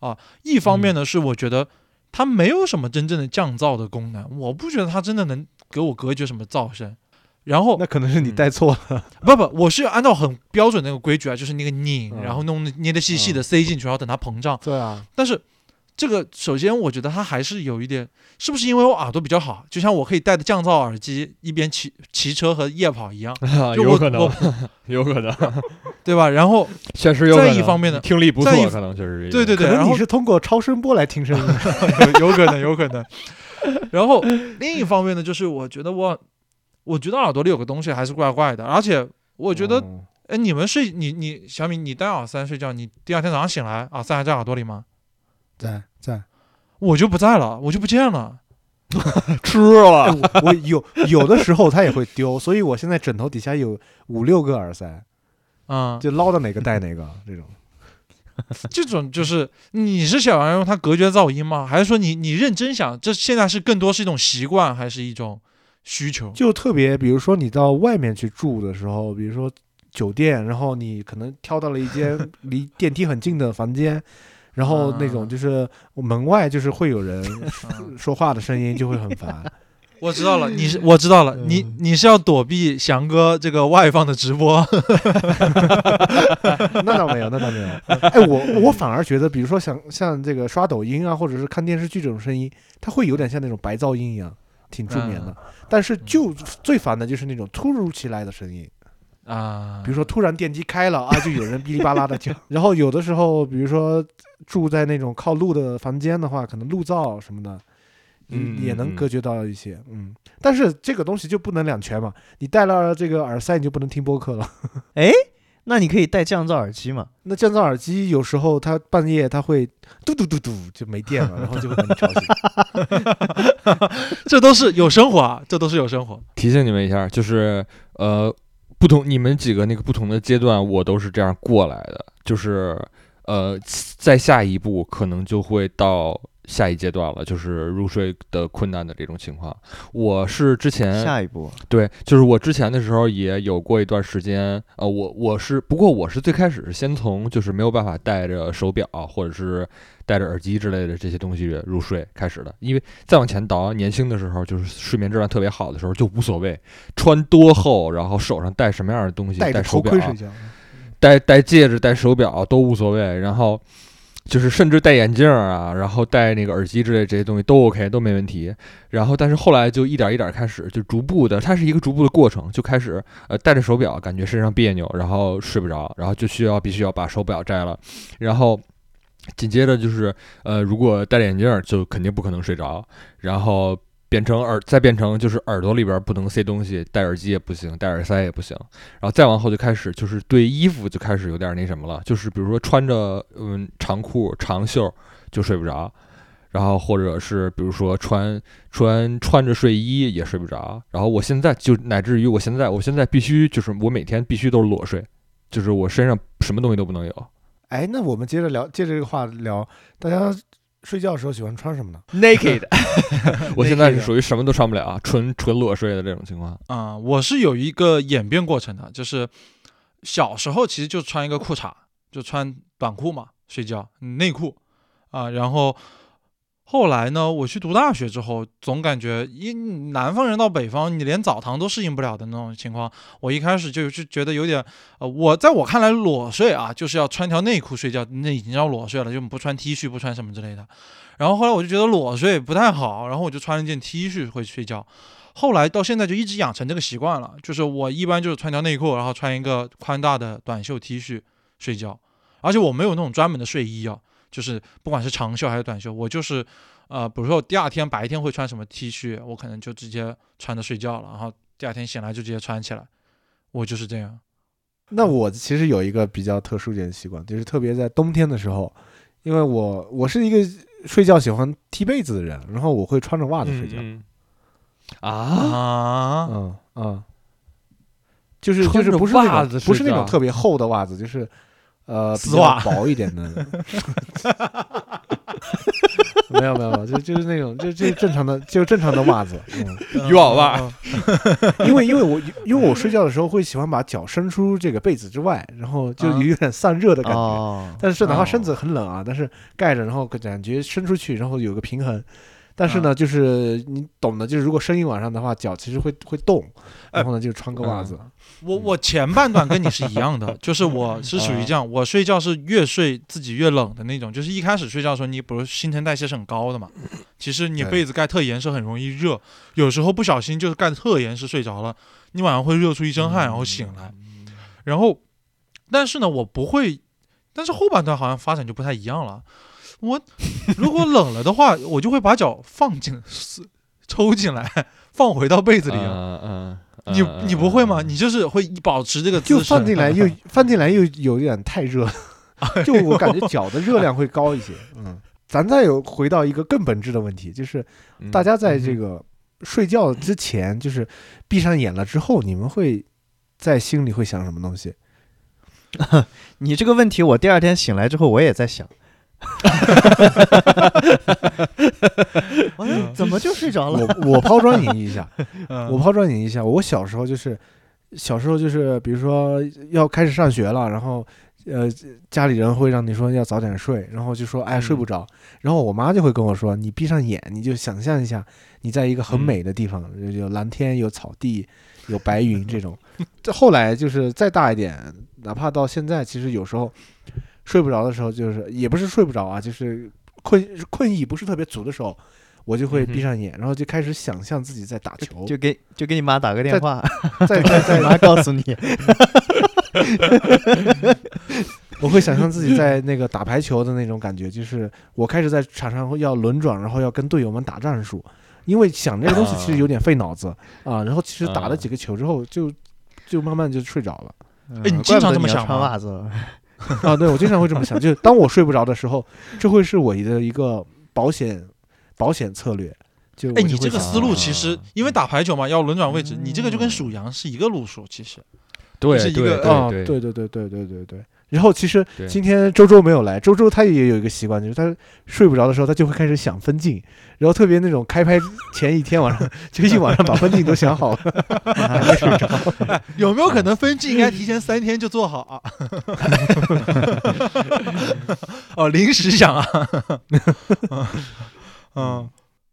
啊，一方面呢是我觉得它没有什么真正的降噪的功能，我不觉得它真的能给我隔绝什么噪声。然后那可能是你戴错了。不不，我是按照很标准那个规矩啊，就是那个拧，嗯然后弄捏的细细的塞进去，然后等它膨胀。对啊，但是这个首先我觉得它还是有一点，是不是因为我耳朵比较好，就像我可以戴着降噪耳机一边骑骑车和夜跑一样，就有可能，有可能，对吧？然后确实有一方面呢听力不错，可能确实是。对对对，然后你是通过超声波来听声音。有有可能有可能。然后另一方面呢，就是我觉得我我觉得耳朵里有个东西还是怪怪的，而且我觉得哦哎，你们睡你你小米，你戴耳塞睡觉，你第二天早上醒来，耳塞还在耳朵里吗？在在，我就不在了，我就不见了。吃了哎，我我有有的时候它也会丢，所以我现在枕头底下有五六个耳塞，啊、就捞到哪个带哪个这种。这种就是你是想要用它隔绝噪音吗？还是说你你认真想，这现在是更多是一种习惯，还是一种需求？就特别，比如说你到外面去住的时候，比如说酒店，然后你可能挑到了一间离电梯很近的房间，然后那啊种就是门外就是会有人嗯说话的声音，就会很烦。我知道了，你是我知道了，你嗯你是要躲避翔哥这个外放的直播，那倒没有，那倒没有。哎，我我反而觉得，比如说像像这个刷抖音啊，或者是看电视剧这种声音，它会有点像那种白噪音一样，挺助眠的。但是就最烦的就是那种突如其来的声音，啊，比如说突然电机开了啊，就有人哔哩吧啦的叫。然后有的时候，比如说住在那种靠路的房间的话，可能路噪什么的。嗯也能嗯隔绝到一些，嗯，但是这个东西就不能两全嘛。你戴了这个耳塞，你就不能听播客了。那你可以戴降噪耳机嘛？那降噪耳机有时候它半夜它会嘟嘟嘟嘟就没电了，然后就会把你吵醒。这都是有生活啊，这都是有生活。提醒你们一下，就是呃，不同你们几个那个不同的阶段，我都是这样过来的，就是呃，在下一步可能就会到下一阶段了，就是入睡的困难的这种情况。我是之前下一步，对，就是我之前的时候也有过一段时间，呃，我我是不过我是最开始是先从就是没有办法戴着手表或者是戴着耳机之类的这些东西入睡开始的，因为再往前倒，年轻的时候就是睡眠质量特别好的时候就无所谓，穿多厚，然后手上戴什么样的东西，戴手表。戴戴戒指、戴手表都无所谓，然后就是甚至戴眼镜啊，然后戴那个耳机之类这些东西都 OK，都没问题。然后但是后来就一点一点开始，就逐步的，它是一个逐步的过程，就开始呃戴着手表感觉身上别扭，然后睡不着，然后就需要必须要把手表摘了，然后。紧接着就是，呃，如果戴眼镜儿，就肯定不可能睡着。然后变成耳，再变成就是耳朵里边不能塞东西，戴耳机也不行，戴耳塞也不行。然后再往后就开始就是对衣服就开始有点那什么了，就是比如说穿着嗯长裤长袖就睡不着，然后或者是比如说穿穿穿着睡衣也睡不着。然后我现在就乃至于我现在我现在必须就是我每天必须都是裸睡，就是我身上什么东西都不能有。哎，那我们接着聊，接着这个话聊，大家睡觉的时候喜欢穿什么呢？naked，我现在是属于什么都穿不了，啊纯纯裸睡的这种情况。啊、我是有一个演变过程的，就是小时候其实就穿一个裤衩，就穿短裤嘛，睡觉内裤啊、然后后来呢，我去读大学之后，总感觉一南方人到北方，你连澡堂都适应不了的那种情况，我一开始就就觉得有点，呃，我在我看来裸睡啊，就是要穿条内裤睡觉，那已经叫裸睡了，就不穿 T 恤，不穿什么之类的。然后后来我就觉得裸睡不太好，然后我就穿了一件 T 恤会睡觉。后来到现在就一直养成这个习惯了，就是我一般就是穿条内裤，然后穿一个宽大的短袖 T 恤睡觉，而且我没有那种专门的睡衣啊，就是不管是长袖还是短袖，我就是呃，比如说我第二天白天会穿什么 T 恤，我可能就直接穿着睡觉了，然后第二天醒来就直接穿起来，我就是这样。那我其实有一个比较特殊一点的习惯，就是特别在冬天的时候，因为我我是一个睡觉喜欢踢被子的人，然后我会穿着袜子睡觉。嗯啊，啊，嗯嗯，就是就是不是那袜种子不是那种特别厚的袜子，就是呃比较丝袜薄一点的。没 有没有，没有就就是那种就就正常的就正常的袜子。嗯，渔网袜，因为因为我因为我睡觉的时候会喜欢把脚伸出这个被子之外，然后就啊有点散热的感觉。哦，但是哪怕哦身子很冷啊，但是盖着，然后感觉伸出去，然后有个平衡。但是呢，就是你懂的，就是如果伸一晚上的话，脚其实会会动，然后呢就穿个袜子。我我前半段跟你是一样的，就是我是属于这样，我睡觉是越睡自己越冷的那种，就是一开始睡觉的时候，你比如新陈代谢是很高的嘛，其实你被子盖特严是很容易热，有时候不小心就是盖特严实睡着了，你晚上会热出一身汗，然后醒来，然后但是呢，我不会，但是后半段好像发展就不太一样了，我如果冷了的话，我就会把脚放进抽进来，放回到被子里。嗯嗯，你你不会吗？你就是会保持这个 姿就势，放进来又放进来又有点太热，就我感觉脚的热量会高一些。嗯，咱再有回到一个更本质的问题，就是嗯大家在这个睡觉之前，就是闭上眼了之后，你们会在心里会想什么东西？你这个问题，我第二天醒来之后我也在想，我说怎么就睡着了？我我抛砖引玉一下，嗯。我抛砖引玉一下，我小时候就是小时候就是，比如说要开始上学了，然后呃家里人会让你说要早点睡，然后就说哎睡不着，然后我妈就会跟我说，你闭上眼，你就想象一下你在一个很美的地方，有有蓝天有草地有白云这种。这后来就是再大一点，哪怕到现在，其实有时候睡不着的时候，就是也不是睡不着啊，就是困困意不是特别足的时候。我就会闭上眼，然后就开始想象自己在打球，就给就给你妈打个电话，在在在你妈告诉你，我会想象自己在那个打排球的那种感觉，就是我开始在场上要轮转，然后要跟队友们打战术，因为想这个东西其实有点费脑子啊。然后其实打了几个球之后，就就慢慢就睡着了。哎你经常这么想吗？穿袜子。了，啊对我经常会这么想就是当我睡不着的时候这会是我的一个保险保险策略就哎你这个思路其实因为打排球嘛要轮转位置你这个就跟数羊是一个路数其实。对是一个啊对对对对对对对。然后其实今天周周没有来，周周他也有一个习惯，就是他睡不着的时候，他就会开始想分镜，然后特别那种开拍前一天晚上，就一晚上把分镜都想好了。还没睡着。有没有可能分镜应该提前三天就做好啊？哦，临时想啊，嗯，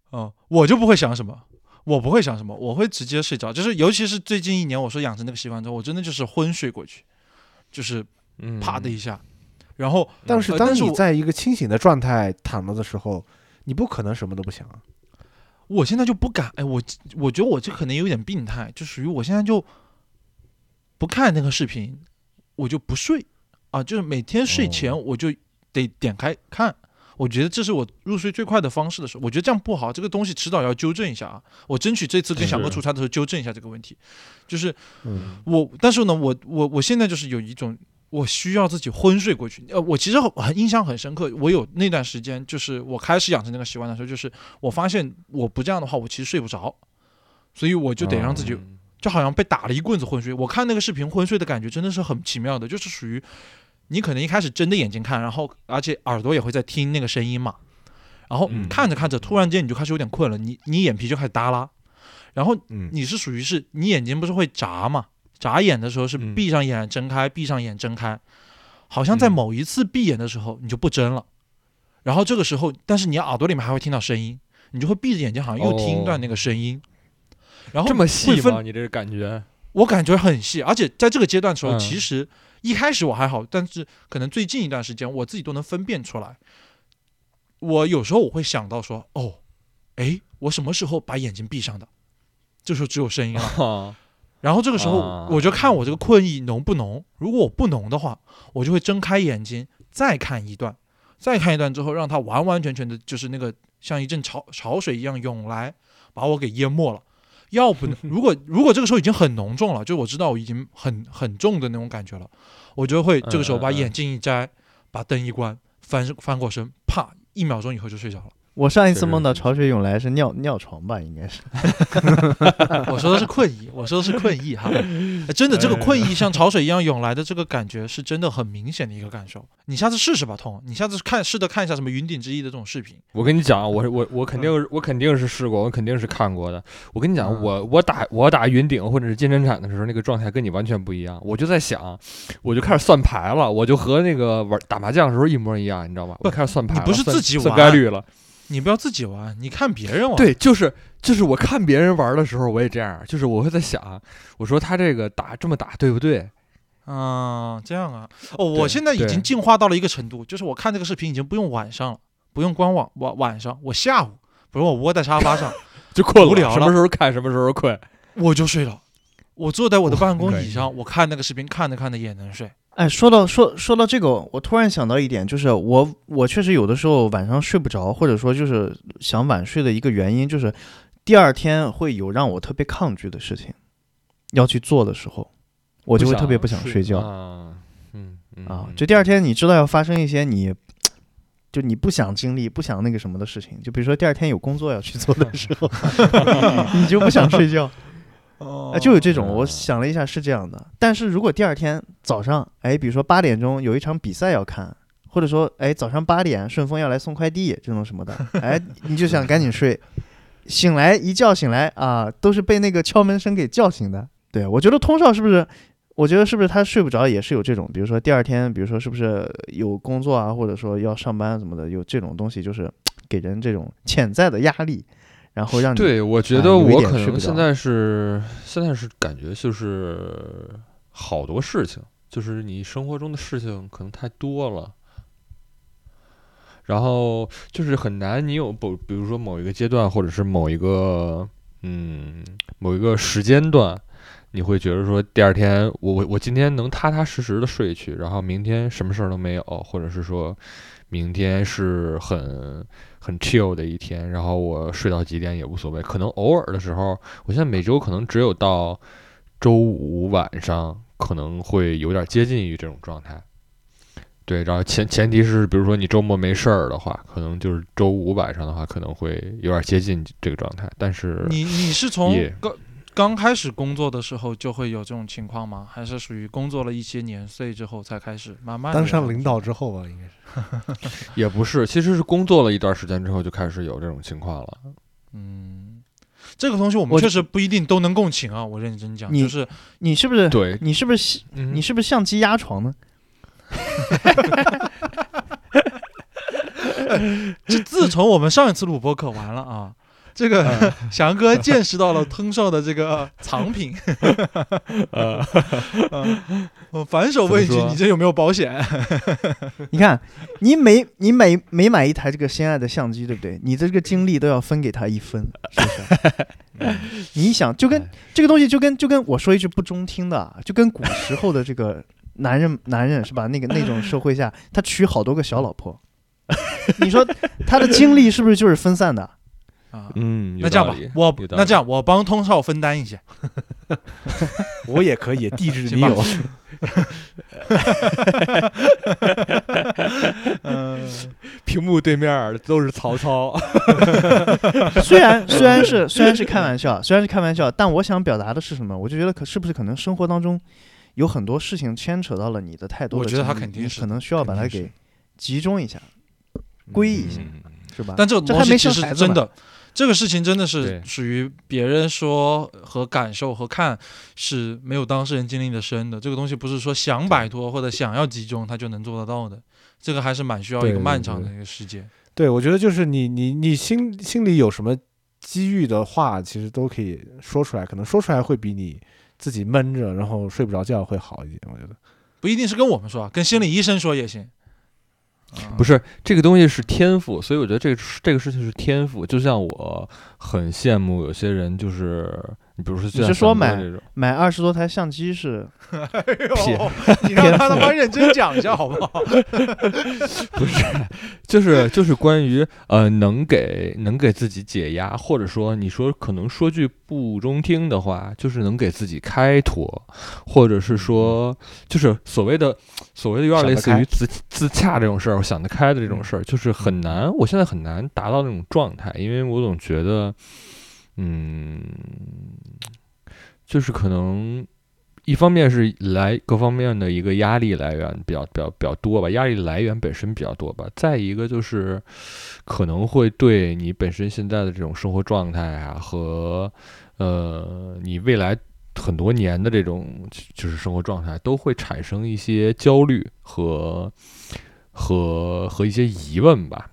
哦，我就不会想什么，我不会想什么，我会直接睡着。就是尤其是最近一年，我说养成那个习惯之后，我真的就是昏睡过去，就是嗯。啪的一下，然后但是当你在一个清醒的状态躺着的时候，你不可能什么都不想啊。我现在就不敢，哎，我我觉得我这可能有点病态，就属于我现在就不看那个视频，我就不睡。啊，就是每天睡前哦。我就得点开看，我觉得这是我入睡最快的方式的时候，我觉得这样不好，这个东西迟早要纠正一下啊，我争取这次跟小哥出差的时候纠正一下这个问题，就是嗯，我，但是呢，我我我现在就是有一种，我需要自己昏睡过去。呃，我其实很很印象很深刻，我有那段时间，就是我开始养成那个习惯的时候，就是我发现我不这样的话，我其实睡不着，所以我就得让自己，嗯就好像被打了一棍子昏睡。我看那个视频昏睡的感觉真的是很奇妙的，就是属于你可能一开始睁着眼睛看，然后而且耳朵也会在听那个声音嘛，然后嗯看着看着，突然间你就开始有点困了，你你眼皮就开始耷拉，然后嗯你是属于是你眼睛不是会眨嘛？眨眼的时候是嗯闭上眼睁开，闭上眼睁开，好像在嗯某一次闭眼的时候你就不睁了，然后这个时候，但是你耳朵里面还会听到声音，你就会闭着眼睛，好像又听一段那个声音，然后这么细吗？你这个感觉？我感觉很细，而且在这个阶段的时候，嗯其实一开始我还好，但是可能最近一段时间，我自己都能分辨出来。我有时候我会想到说，哦，哎，我什么时候把眼睛闭上的？这时候只有声音了。啊然后这个时候啊我就看我这个困意浓不浓。如果我不浓的话，我就会睁开眼睛再看一段，再看一段之后，让它完完全全的就是那个像一阵潮潮水一样涌来，把我给淹没了。要不，如果如果这个时候已经很浓重了，就我知道我已经很很重的那种感觉了，我就会这个时候把眼镜一摘，把灯一关，翻翻过身，啪，一秒钟以后就睡着了。我上一次梦到潮水涌来是尿尿床吧，应该是。我说的是困意，我说的是困意哈，哎 真的这个困意像潮水一样涌来的这个感觉是真的很明显的一个感受。你下次试试吧，痛，你下次看试着看一下什么云顶之弈的这种视频。我跟你讲，我我我肯定是我肯定是试过，我肯定是看过的。我跟你讲，嗯我我打我打云顶或者是金针铲的时候，那个状态跟你完全不一样。我就在想，我就开始算牌了，我就和那个玩打麻将的时候一模一样，你知道吧？我开始算牌了，你不是算算自己玩概率了。你不要自己玩，你看别人玩。，对，就是就是我看别人玩的时候，我也这样，就是我会在想，我说他这个打这么打对不对？啊，这样啊。哦，我现在已经进化到了一个程度，就是我看这个视频已经不用晚上了，不用官网晚晚上，我下午，比如我窝在沙发上，就困了，无聊了什么时候看什么时候困。我就睡了。我坐在我的办公 椅上，我看那个视频，看着看着也能睡。哎，说到说说到这个，我突然想到一点，就是我我确实有的时候晚上睡不着，或者说就是想晚睡的一个原因，就是第二天会有让我特别抗拒的事情要去做的时候，我就会特别不想睡觉啊。嗯嗯啊。嗯就第二天你知道要发生一些你就你不想经历、不想那个什么的事情，就比如说第二天有工作要去做的时候，你就不想睡觉。哦啊，就有这种，嗯我想了一下是这样的。但是如果第二天早上，哎，比如说八点钟有一场比赛要看，或者说哎早上八点顺丰要来送快递这种什么的，哎，你就想赶紧睡，醒来一觉醒来啊，都是被那个敲门声给叫醒的。对我觉得通少是不是？我觉得是不是他睡不着也是有这种，比如说第二天，比如说是不是有工作啊，或者说要上班什么的，有这种东西，就是给人这种潜在的压力，然后让你对，我觉得我可能现在是现在是感觉就是好多事情，就是你生活中的事情可能太多了，然后就是很难，你有不比如说某一个阶段，或者是某一个嗯某一个时间段，你会觉得说第二天我我我今天能踏踏实实的睡去，然后明天什么事儿都没有，或者是说明天是很很 chill 的一天，然后我睡到几点也无所谓。可能偶尔的时候，我现在每周可能只有到周五晚上可能会有点接近于这种状态。对，然后前前提是，比如说你周末没事儿的话，可能就是周五晚上的话，可能会有点接近这个状态。但是你你是从刚开始工作的时候就会有这种情况吗？还是属于工作了一些年岁之后才开始慢慢地当上领导之后吧，应该是。也不是，其实是工作了一段时间之后就开始有这种情况了。嗯，这个东西我们确实不一定都能共情啊。我认真讲，你就是你是不是对，你是不是嗯你是不是相机压床呢？这 自从我们上一次录播课完了啊，这个 翔哥见识到了腾少的这个 藏品。呃，我反手问一句你这有没有保险？你看，你每你每每买一台这个心爱的相机，对不对？你的这个精力都要分给他一分，是不是？你想，就跟哎这个东西，就跟就跟我说一句不中听的啊，就跟古时候的这个男人男人是吧？那个那种社会下，他娶好多个小老婆，你说他的精力是不是就是分散的？啊，嗯，那这样，吧我那这样我帮通少分担一下。我也可以，地址你有。嗯，屏幕对面都是曹操。虽然虽然是虽然是开玩笑，虽然是开玩笑，但我想表达的是什么？我就觉得可是不是可能生活当中有很多事情牵扯到了你的太多的我，觉得他肯定是可能需要把它给集中一下，归一下，嗯是吧？但这个这还没东西其实真的，这个事情真的是属于别人说和感受和看是没有当事人经历的深的。这个东西不是说想摆脱或者想要集中他就能做得到的，这个还是蛮需要一个漫长的一个时间。对，我觉得就是你你你心心里有什么机遇的话，其实都可以说出来，可能说出来会比你自己闷着然后睡不着觉会好一点。我觉得，不一定是跟我们说，啊，跟心理医生说也行。啊不是这个东西是天赋，所以我觉得这个这个事情是天赋。就像我很羡慕有些人，就是你比如说，你是说买，买二十多台相机是 哎呦你让他他妈认真讲一下好不好？不是，就是就是关于呃能给能给自己解压，或者说你说可能说句不中听的话，就是能给自己开脱，或者是说就是所谓的所谓的有点类似于自自洽这种事儿，想得开的这种事儿，就是很难，我现在很难达到那种状态，因为我总觉得，嗯，就是可能。一方面是来各方面的一个压力来源比较比较比较多吧，压力来源本身比较多吧。再一个就是可能会对你本身现在的这种生活状态啊和呃你未来很多年的这种就是生活状态都会产生一些焦虑和和和一些疑问吧。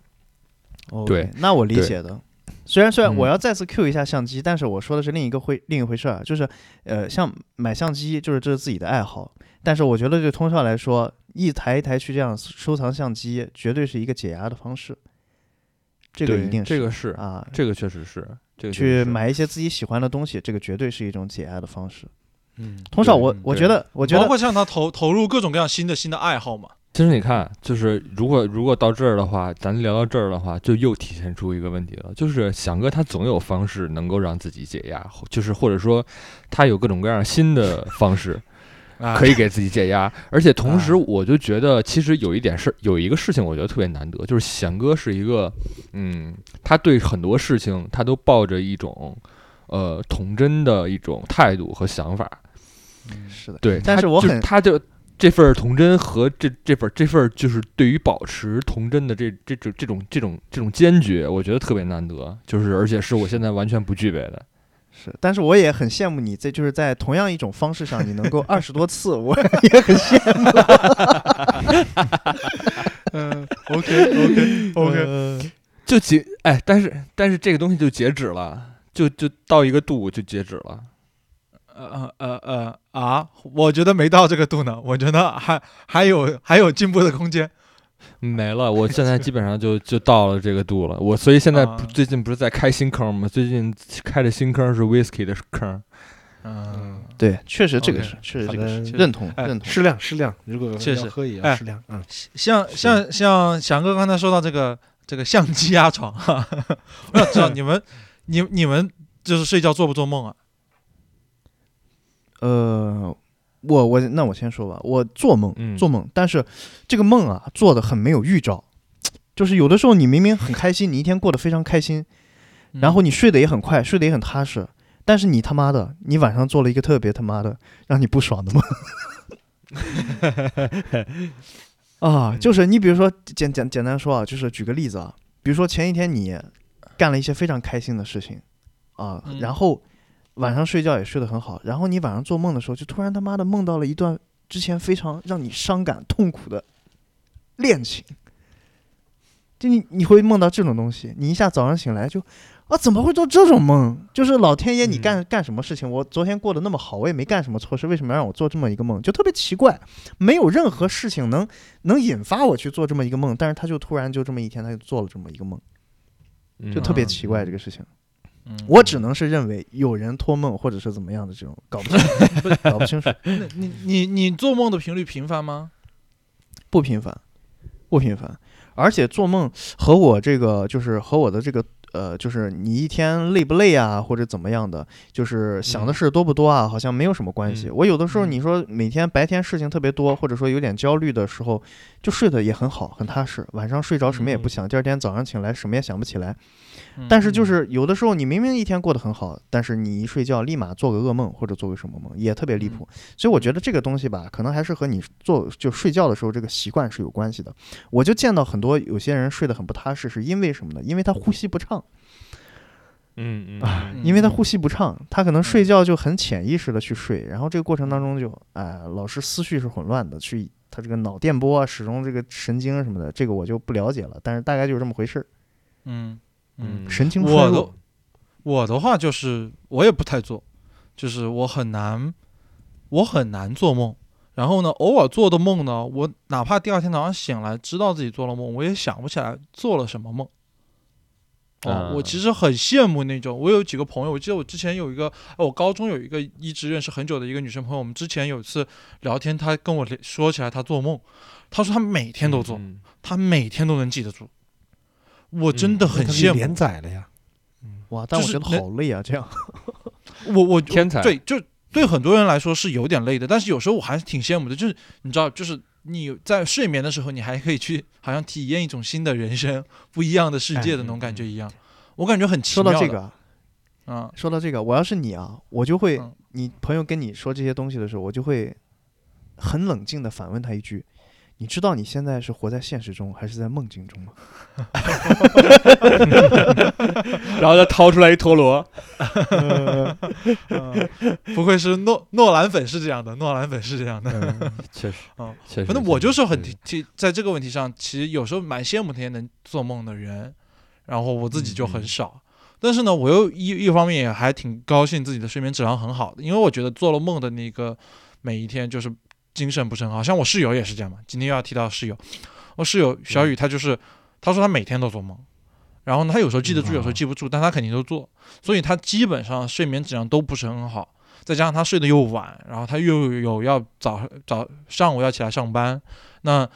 对那我理解的。虽然虽然嗯我要再次 Q 一下相机，但是我说的是另一个会另一回事儿，就是呃，像买相机，就是这是自己的爱好，但是我觉得对通少来说，一台一台去这样收藏相机，绝对是一个解压的方式。这个一定是这个是啊，这个确实是这个去买一些自己喜欢的东西，这个绝对是一种解压的方式。嗯，通少，对我我觉得，我觉得包括像他投投入各种各样新的新的爱好嘛。其实你看，就是如果如果到这儿的话，咱聊到这儿的话，就又体现出一个问题了，就是翔哥他总有方式能够让自己解压，就是或者说他有各种各样新的方式 啊。可以给自己解压，而且同时啊我就觉得其实有一点事，有一个事情我觉得特别难得，就是翔哥是一个，嗯，他对很多事情他都抱着一种呃童真的一种态度和想法，嗯是的，对，但是我很他就这份童真和这这份这份就是对于保持童真的这这种这种这种这种坚决，我觉得特别难得，就是而且是我现在完全不具备的。是，但是我也很羡慕你，在就是在同样一种方式上，你能够二十多次，我也很羡慕。嗯，OK OK OK，就截哎，但是但是这个东西就截止了，就就到一个度就截止了。呃呃呃啊，我觉得没到这个度呢，我觉得还还有还有进步的空间。没了，我现在基本上就 就到了这个度了。我所以现在最近不是在开新坑吗？最近开的新坑是 whisky 的坑。嗯，对，确实这个是，确实这个是的认同哎认同。适量适量，如果确实要喝也要哎适量。嗯，像像像翔哥刚才说到这个这个相机压床，哈，我想知道你们你你们就是睡觉做不做梦啊？呃，我我那我先说吧，我做梦、嗯。做梦，但是这个梦啊做的很没有预兆，就是有的时候你明明很开心，你一天过得非常开心，然后你睡得也很快，睡得也很踏实，但是你他妈的，你晚上做了一个特别他妈的让你不爽的梦。啊，就是你比如说简简简单说啊，就是举个例子啊，比如说前一天你干了一些非常开心的事情啊，嗯。然后晚上睡觉也睡得很好，然后你晚上做梦的时候，就突然他妈的梦到了一段之前非常让你伤感痛苦的恋情，就你你会梦到这种东西，你一下早上醒来就啊怎么会做这种梦？就是老天爷，你嗯干、干什么事情？我昨天过得那么好，我也没干什么错事，为什么让我做这么一个梦？就特别奇怪，没有任何事情能能引发我去做这么一个梦，但是他就突然就这么一天他就做了这么一个梦，就特别奇怪这个事情。嗯我只能是认为有人托梦或者是怎么样的这种搞不清楚，搞不清楚，那你你你做梦的频率频繁吗？不频繁，不频繁，而且做梦和我这个就是和我的这个呃，就是你一天累不累啊，或者怎么样的，就是想的嗯。事多不多啊，好像没有什么关系。嗯。我有的时候嗯。你说每天白天事情特别多，或者说有点焦虑的时候，就睡得也很好，很踏实，晚上睡着什么也不嗯。想，第二天早上醒来什么也想不起来。嗯但是就是有的时候你明明一天过得很好，但是你一睡觉立马做个噩梦或者做个什么梦，也特别离谱。所以我觉得这个东西吧，可能还是和你做就睡觉的时候这个习惯是有关系的。我就见到很多有些人睡得很不踏实，是因为什么呢？因为他呼吸不畅，嗯嗯因为他呼吸不畅，他可能睡觉就很潜意识的去睡，然后这个过程当中就哎、老是思绪是混乱的，去他这个脑电波啊，始终这个神经什么的，这个我就不了解了，但是大概就是这么回事儿，嗯嗯，嗯神经衰我的弱。我的话就是我也不太做，就是我很难，我很难做梦。然后呢，偶尔做的梦呢，我哪怕第二天早上醒来知道自己做了梦，我也想不起来做了什么梦。哦，我啊其实很羡慕那种。我有几个朋友，我记得我之前有一个，呃我高中有一个一直认识很久的一个女生朋友，我们之前有一次聊天，她跟我说起来她做梦，她说她每天都做，嗯她每天都能记得住。我真的很羡慕。连载了呀。哇，但我觉得好累啊，这样。我我 天才对，就对很多人来说是有点累的，但是有时候我还是挺羡慕的，就是你知道，就是你在睡眠的时候，你还可以去好像体验一种新的人生、不一样的世界的那种感觉一样，我感觉很奇妙。说到这个啊，啊，说到这个，我要是你啊，我就会，嗯你朋友跟你说这些东西的时候，我就会很冷静的反问他一句：“你知道你现在是活在现实中还是在梦境中吗 然后再掏出来一陀螺，不愧是诺诺兰粉是这样的，诺兰粉是这样的。确实嗯，确实。反正我就是很对其在这个问题上，其实有时候蛮羡慕那些能做梦的人，然后我自己就很嗯嗯少。但是呢，我又一一方面也还挺高兴自己的睡眠质量很好的，因为我觉得做了梦的那个每一天就是精神不是很好。像我室友也是这样嘛，今天又要提到室友，我室友小雨，他就是他说他每天都做梦，然后呢，他有时候记得住，有时候记不住，但他肯定都做，所以他基本上睡眠质量都不是很好。再加上他睡得又晚，然后他又有要早早上午要起来上班，那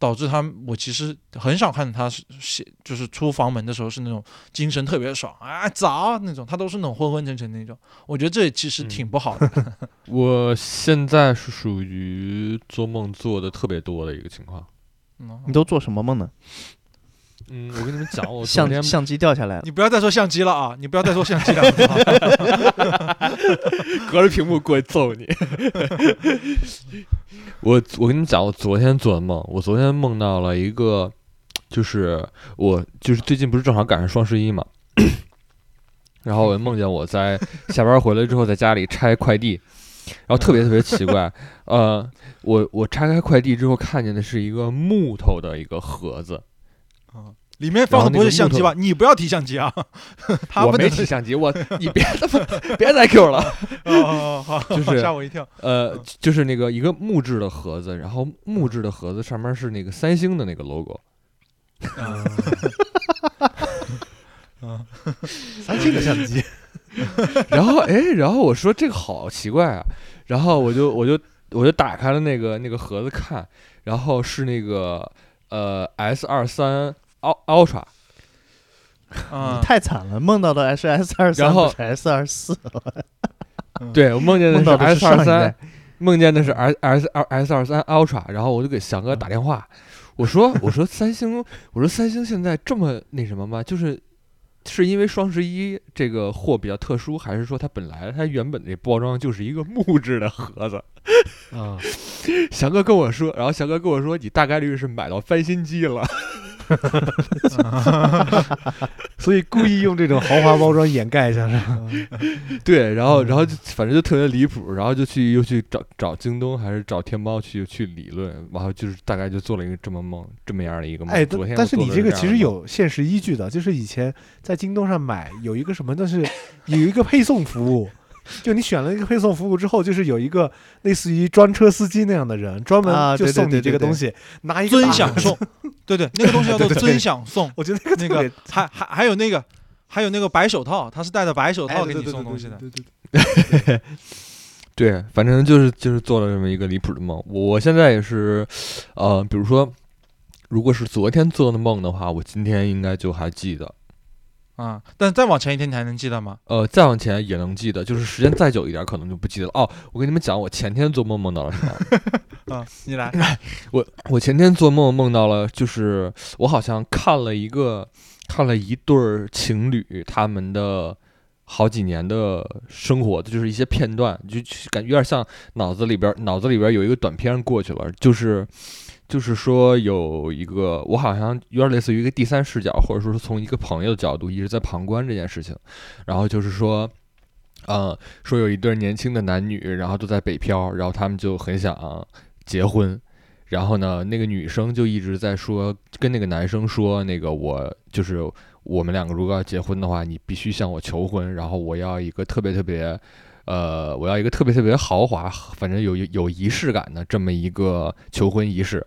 导致他我其实很少看他是是就是出房门的时候是那种精神特别爽啊早那种，他都是那种昏昏沉沉那种。我觉得这其实挺不好的。我现在是属于做梦做的特别多的一个情况。嗯？”你都做什么梦呢？嗯，我跟你们讲，我昨相天相机掉下来了，你不要再说相机了啊！你不要再说相机了。隔着屏幕过来揍你。我我跟你讲，我昨天做的梦，我昨天梦到了一个，就是我就是最近不是正好赶上双十一嘛，然后我梦见我在下班回来之后在家里拆快递，然后特别特别奇怪，呃，我我拆开快递之后看见的是一个木头的一个盒子，里面放的不是相机吧？你不要提相机啊！他我没提相机，我 你别他妈别再 Q 了。哦哦，好，就是吓我一跳。呃，就是那个一个木质的盒子，然后木质的盒子上面是那个三星的那个 logo，三星的相机，然后哎，然后我说这个好奇怪啊，然后我就我就我就打开了那个那个盒子看，然后是那个呃 S 二三 Ultra，啊。你，太惨了，梦到的是 S 二三，然后不是 S 二四，对我梦见的是 S 二三，。梦见的是 S S 二 S 二三 Ultra，然后我就给翔哥打电话，我说我说三星，我说三星现在这么那什么吗？就是是因为双十一这个货比较特殊，还是说它本来它原本这包装就是一个木质的盒子？啊，翔哥跟我说，然后翔哥跟我说，你大概率是买到翻新机了。所以故意用这种豪华包装掩盖一下，是吧？对，然后然后就反正就特别离谱，然后就去又去找找京东还是找天猫去去理论，然后就是大概就做了一个这么梦这么样的一个梦。哎，昨天但但是你这个其实有现实依据的，就是以前在京东上买有一个什么，就是有一个配送服务。就你选了一个配送服务之后，就是有一个类似于专车司机那样的人，专门就送你对对对这个东西，拿一个尊享送，对对，那个东西叫做尊享送。我觉得那个那个还还还有那个还有那个白手套，他是戴着白手哎套给你送东西的。对对对 对，反正就是就是做了这么一个离谱的梦。我现在也是，呃，比如说，如果是昨天做的梦的话，我今天应该就还记得。啊，但是再往前一天你还能记得吗？呃，再往前也能记得，就是时间再久一点，可能就不记得了。哦，我跟你们讲，我前天做梦梦到了什么？啊，你来。我我前天做梦梦到了，就是我好像看了一个看了一对儿情侣他们的好几年的生活，就是一些片段，就感觉有点像脑子里边脑子里边有一个短片过去了，就是就是说有一个我好像有点类似于一个第三视角，或者说是从一个朋友的角度一直在旁观这件事情，然后就是说。嗯，说有一对年轻的男女，然后都在北漂，然后他们就很想结婚，然后呢，那个女生就一直在说，跟那个男生说，那个我就是我们两个如果要结婚的话，你必须向我求婚，然后我要一个特别特别，呃，我要一个特别特别豪华，反正有有仪式感的这么一个求婚仪式。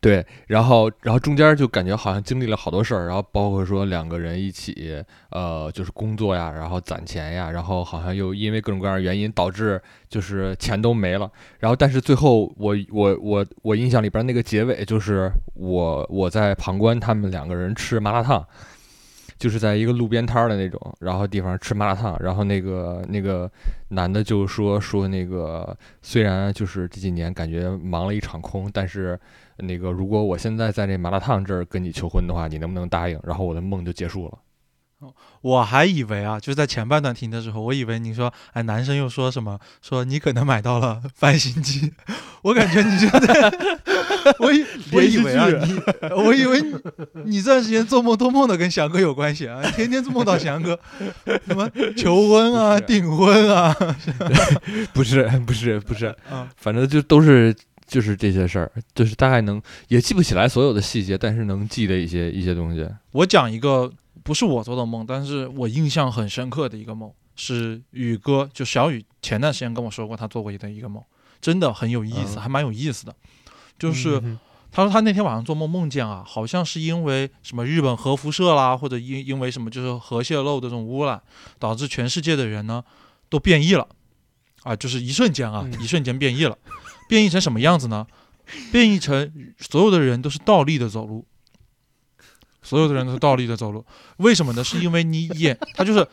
对，然后，然后中间就感觉好像经历了好多事儿，然后包括说两个人一起，呃，就是工作呀，然后攒钱呀，然后好像又因为各种各样的原因导致就是钱都没了，然后但是最后我我我我印象里边那个结尾就是我我在旁观他们两个人吃麻辣烫，就是在一个路边摊的那种，然后地方吃麻辣烫，然后那个那个男的就说说那个虽然就是这几年感觉忙了一场空，但是那个如果我现在在这麻辣烫这儿跟你求婚的话，你能不能答应？然后我的梦就结束了。我还以为啊，就是在前半段听的时候，我以为你说，哎，男生又说什么，说你可能买到了 翻新机，我感觉你就在，我以我以为啊，你，我以为你你这段时间做梦都梦的跟翔哥有关系啊，天天梦到翔哥，什么求婚啊、订婚啊，不是不是不是啊，反正就都是就是这些事儿，就是大概能也记不起来所有的细节，但是能记得一些一些东西。我讲一个不是我做的梦，但是我印象很深刻的一个梦，是宇哥，就小宇前段时间跟我说过他做过的一个梦，真的很有意思，嗯还蛮有意思的。就是嗯他说他那天晚上做梦梦见啊，好像是因为什么日本核辐射啦，或者因因为什么就是核泄漏的这种污染，导致全世界的人呢都变异了，啊，就是一瞬间啊，嗯一瞬间变异了，变异成什么样子呢？变异成所有的人都是倒立的走路，所有的人都是倒立的走路，为什么呢？是因为你眼，他就是。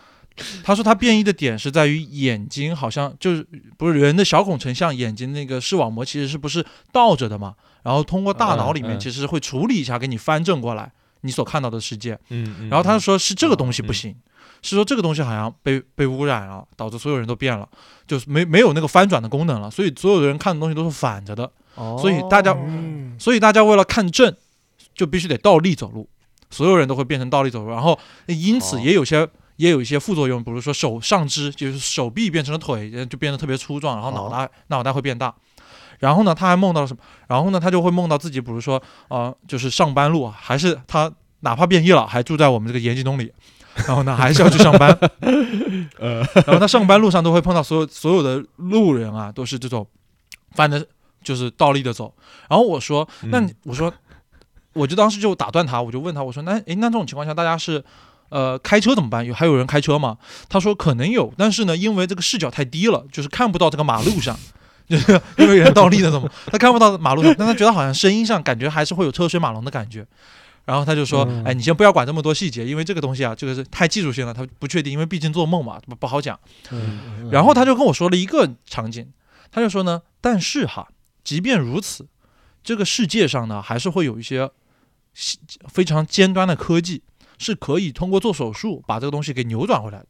他说他变异的点是在于眼睛好像就是不是人的小孔成像眼睛那个视网膜其实是不是倒着的嘛？然后通过大脑里面其实会处理一下，给你翻正过来你所看到的世界。嗯嗯然后他说是这个东西嗯不行，是说这个东西好像被被污染了，导致所有人都变了，就是没没有那个翻转的功能了，所以所有的人看的东西都是反着的，所以大家嗯，所以大家为了看正，就必须得倒立走路，所有人都会变成倒立走路，然后因此哦也有些。也有一些副作用，比如说手上肢就是手臂变成了腿，就变得特别粗壮，然后脑袋、脑袋会变大。然后呢，他还梦到了什么？然后呢，他就会梦到自己，比如说啊、呃就是上班路，还是他哪怕变异了，还住在我们这个延吉东里，然后呢，还是要去上班。呃，然后他上班路上都会碰到所有所有的路人啊，都是这种翻着就是倒立的走。然后我说，那你我说，我就当时就打断他，我就问他，我说，那诶，那这种情况下，大家是呃开车怎么办？有还有人开车吗？他说可能有，但是呢，因为这个视角太低了，就是看不到这个马路上。就是因为人倒立的怎么，他看不到马路上，但他觉得好像声音上感觉还是会有车水马龙的感觉。然后他就说：“嗯哎，你先不要管这么多细节，因为这个东西啊，这个是太技术性了，他不确定，因为毕竟做梦嘛，不不好讲。”嗯然后他就跟我说了一个场景，他就说呢，但是哈，即便如此，这个世界上呢，还是会有一些西非常尖端的科技，是可以通过做手术把这个东西给扭转回来的。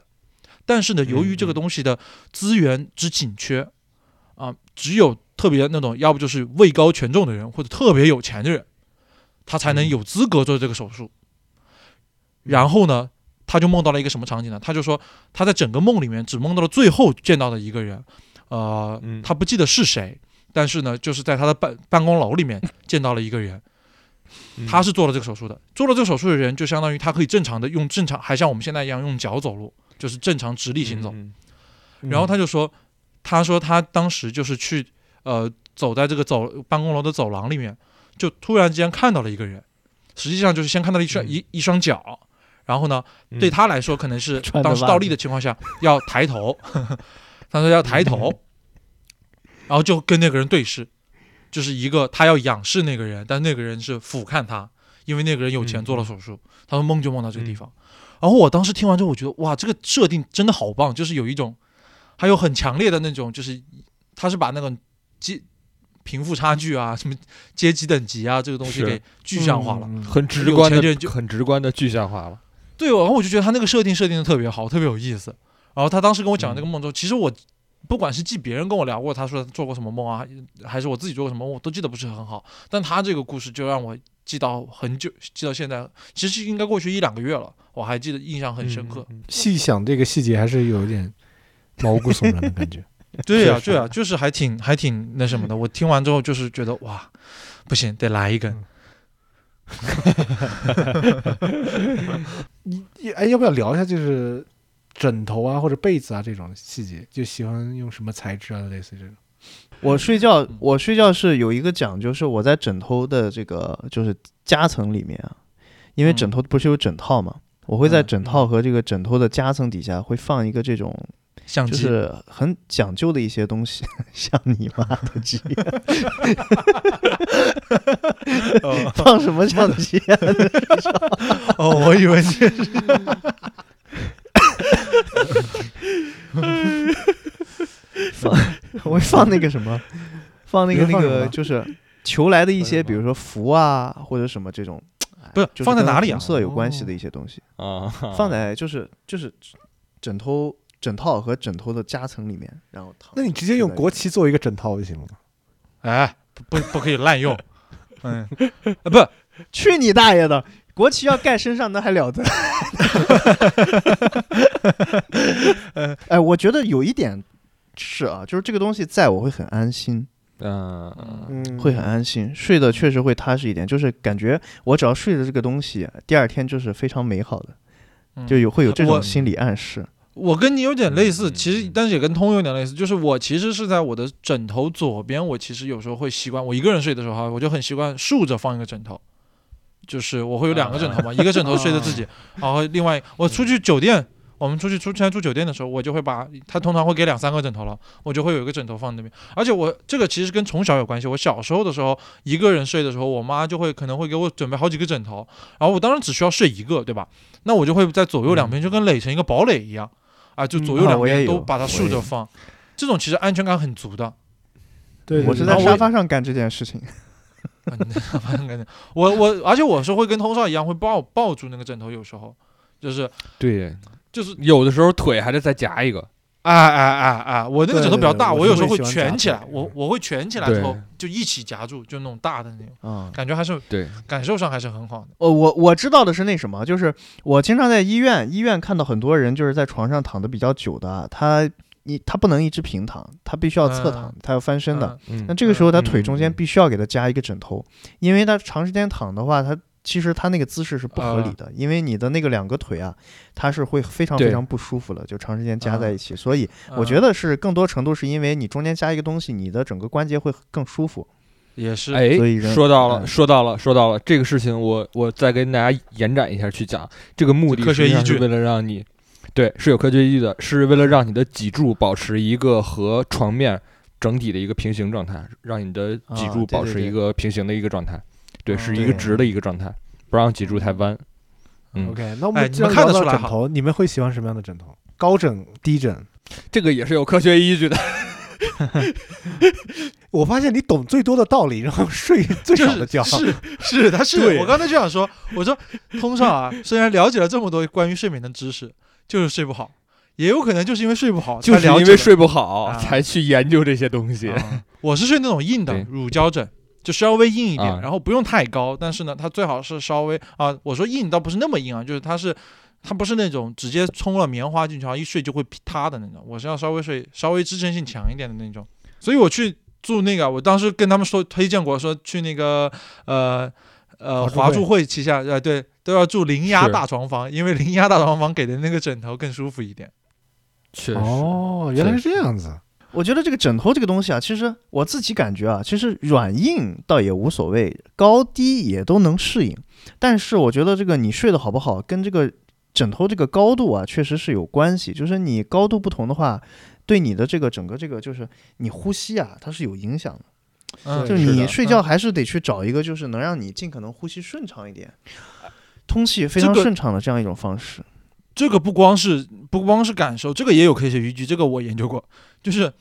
但是呢，由于这个东西的资源之紧缺，啊，只有特别那种要不就是位高权重的人或者特别有钱的人，他才能有资格做这个手术。然后呢，他就梦到了一个什么场景呢？他就说他在整个梦里面只梦到了最后见到的一个人，呃嗯，他不记得是谁，但是呢，就是在他的办办公楼里面 见到了一个人，嗯他是做了这个手术的。做了这个手术的人，就相当于他可以正常的用正常，还像我们现在一样用脚走路，就是正常直立行走。嗯然后他就说，他说他当时就是去呃走在这个走办公楼的走廊里面，就突然之间看到了一个人，实际上就是先看到了一双、嗯。一一双脚，然后呢，嗯。对他来说可能是 当时倒立的情况下要抬头，他说要抬头，然后就跟那个人对视，就是一个他要仰视那个人，但那个人是俯瞰他，因为那个人有钱嗯做了手术，他说梦就梦到这个地方。然后我当时听完之后，我觉得哇，这个设定真的好棒，就是有一种，还有很强烈的那种，就是他是把那种阶贫富差距啊、什么阶级等级啊这个东西给具象化了。嗯很直观的就很直观的具象化了。对，然后我就觉得他那个设定设定的特别好，特别有意思。然后他当时跟我讲那个梦之后，其实我不管是记别人跟我聊过，他说他做过什么梦啊，还是我自己做过什么梦，我都记得不是很好。但他这个故事就让我记到很久，记到现在，其实应该过去一两个月了，我还记得印象很深刻。细想这个细节还是有一点毛骨悚然的感觉。对呀、对呀、就是还挺还挺那什么的。我听完之后就是觉得哇，不行，得来一根。你哎，要不要聊一下就是枕头啊或者被子啊这种细节？就喜欢用什么材质啊，类似于这种。我睡觉，我睡觉是有一个讲究，是我在枕头的这个就是夹层里面啊，因为枕头不是有枕套嘛，我会在嗯枕套和这个枕头的夹层底下会放一个这种相机，就是很讲究的一些东西，像你妈的鸡，放什么相机啊？哦，我以为是放我会放那个什么，放那个那个就是求来的一些，比如说符啊或者什么这种，哎不是就是放在哪里啊？色有关系的一些东西，啊，放在就是就是枕头枕套和枕头的夹层里面，然后躺。那你直接用国旗做一个枕套就行了吗？哎，不不不可以滥用。嗯，啊不，去你大爷的！国旗要盖身上，那还了得？哎，我觉得有一点是啊，就是这个东西在我会很安心，嗯，嗯会很安心，睡得确实会踏实一点，就是感觉我只要睡着这个东西，第二天就是非常美好的，嗯就有会有这种心理暗示。我跟你有点类似，嗯其实但是也跟通有点类似，就是我其实是在我的枕头左边，我其实有时候会习惯，我一个人睡的时候哈，我就很习惯竖着放一个枕头，就是我会有两个枕头嘛，一个枕头睡着自己，然后另外我出去酒店，我们出去出差住酒店的时候，我就会把他通常会给两三个枕头了，我就会有一个枕头放那边，而且我这个其实跟从小有关系，我小时候的时候一个人睡的时候，我妈就会可能会给我准备好几个枕头，然后我当然只需要睡一个，对吧？那我就会在左右两边就跟垒成一个堡垒一样。啊，就左右两边都把它竖着放，这种其实安全感很足的。对，我是在沙发上干这件事情，我我，而且我是会跟通少一样，会抱抱住那个枕头，有时候就是对，就是有的时候腿还得再夹一个。哎哎哎哎，我那个枕头比较大，对对我我有时候会蜷起来，我我会蜷起来之后就一起夹住，就那种大的那种，啊、感觉还是对，感受上还是很好的。哦，我我知道的是那什么，就是我经常在医院，医院看到很多人就是在床上躺的比较久的啊，他你他不能一直平躺，他必须要侧躺，嗯他要翻身的。嗯。嗯。那这个时候他嗯腿中间嗯。必须要给他加一个枕头，因为他长时间躺的话，他其实他那个姿势是不合理啊。的，因为你的那个两个腿啊，它是会非常非常不舒服的，就长时间夹在一起。所以我嗯觉得是更多程度是因为你中间加一个东西，你的整个关节会更舒服。也是，哎所以人，说到了，嗯。说到了，说到了这个事情我，我再跟大家延展一下去讲，这个目的科学依据。为了让你，对，是有科学依据的，是为了让你的脊柱保持一个和床面整体的一个平行状态，让你的脊啊柱保持一个平行的一个状态，对，哦对是一个直的一个状态，不让脊柱太弯。嗯，OK，那我们看得出来枕头，你们会喜欢什么样的枕头？高枕、低枕？这个也是有科学依据的。我发现你懂最多的道理，然后睡 最少的觉。是是，他是我刚才就想说，我说通少啊，虽然了解了这么多关于睡眠的知识，就是睡不好，也有可能就是因为睡不好，就是才了解了因为睡不好啊才去研究这些东西。啊我是睡那种硬的乳胶枕，就稍微硬一点，啊然后不用太高，但是呢，它最好是稍微啊，我说硬倒不是那么硬啊，就是它是它不是那种直接冲了棉花进去，然后一睡就会塌的那种，我是要稍微睡稍微支撑性强一点的那种，所以我去住那个，我当时跟他们说推荐过，说去那个呃。呃，华住会旗下，呃，对，都要住零压大床房，因为零压大床房给的那个枕头更舒服一点。确实，哦，原来是这样子。我觉得这个枕头这个东西啊，其实我自己感觉啊，其实软硬倒也无所谓，高低也都能适应。但是我觉得这个你睡得好不好，跟这个枕头这个高度啊，确实是有关系。就是你高度不同的话，对你的这个整个这个就是你呼吸啊，它是有影响的。嗯，就是你睡觉还是得去找一个，就是能让你尽可能呼吸顺畅一点，通气非常顺畅的这样一种方式。这个不光是不光是感受，这个也有科学依据，这个我研究过，就是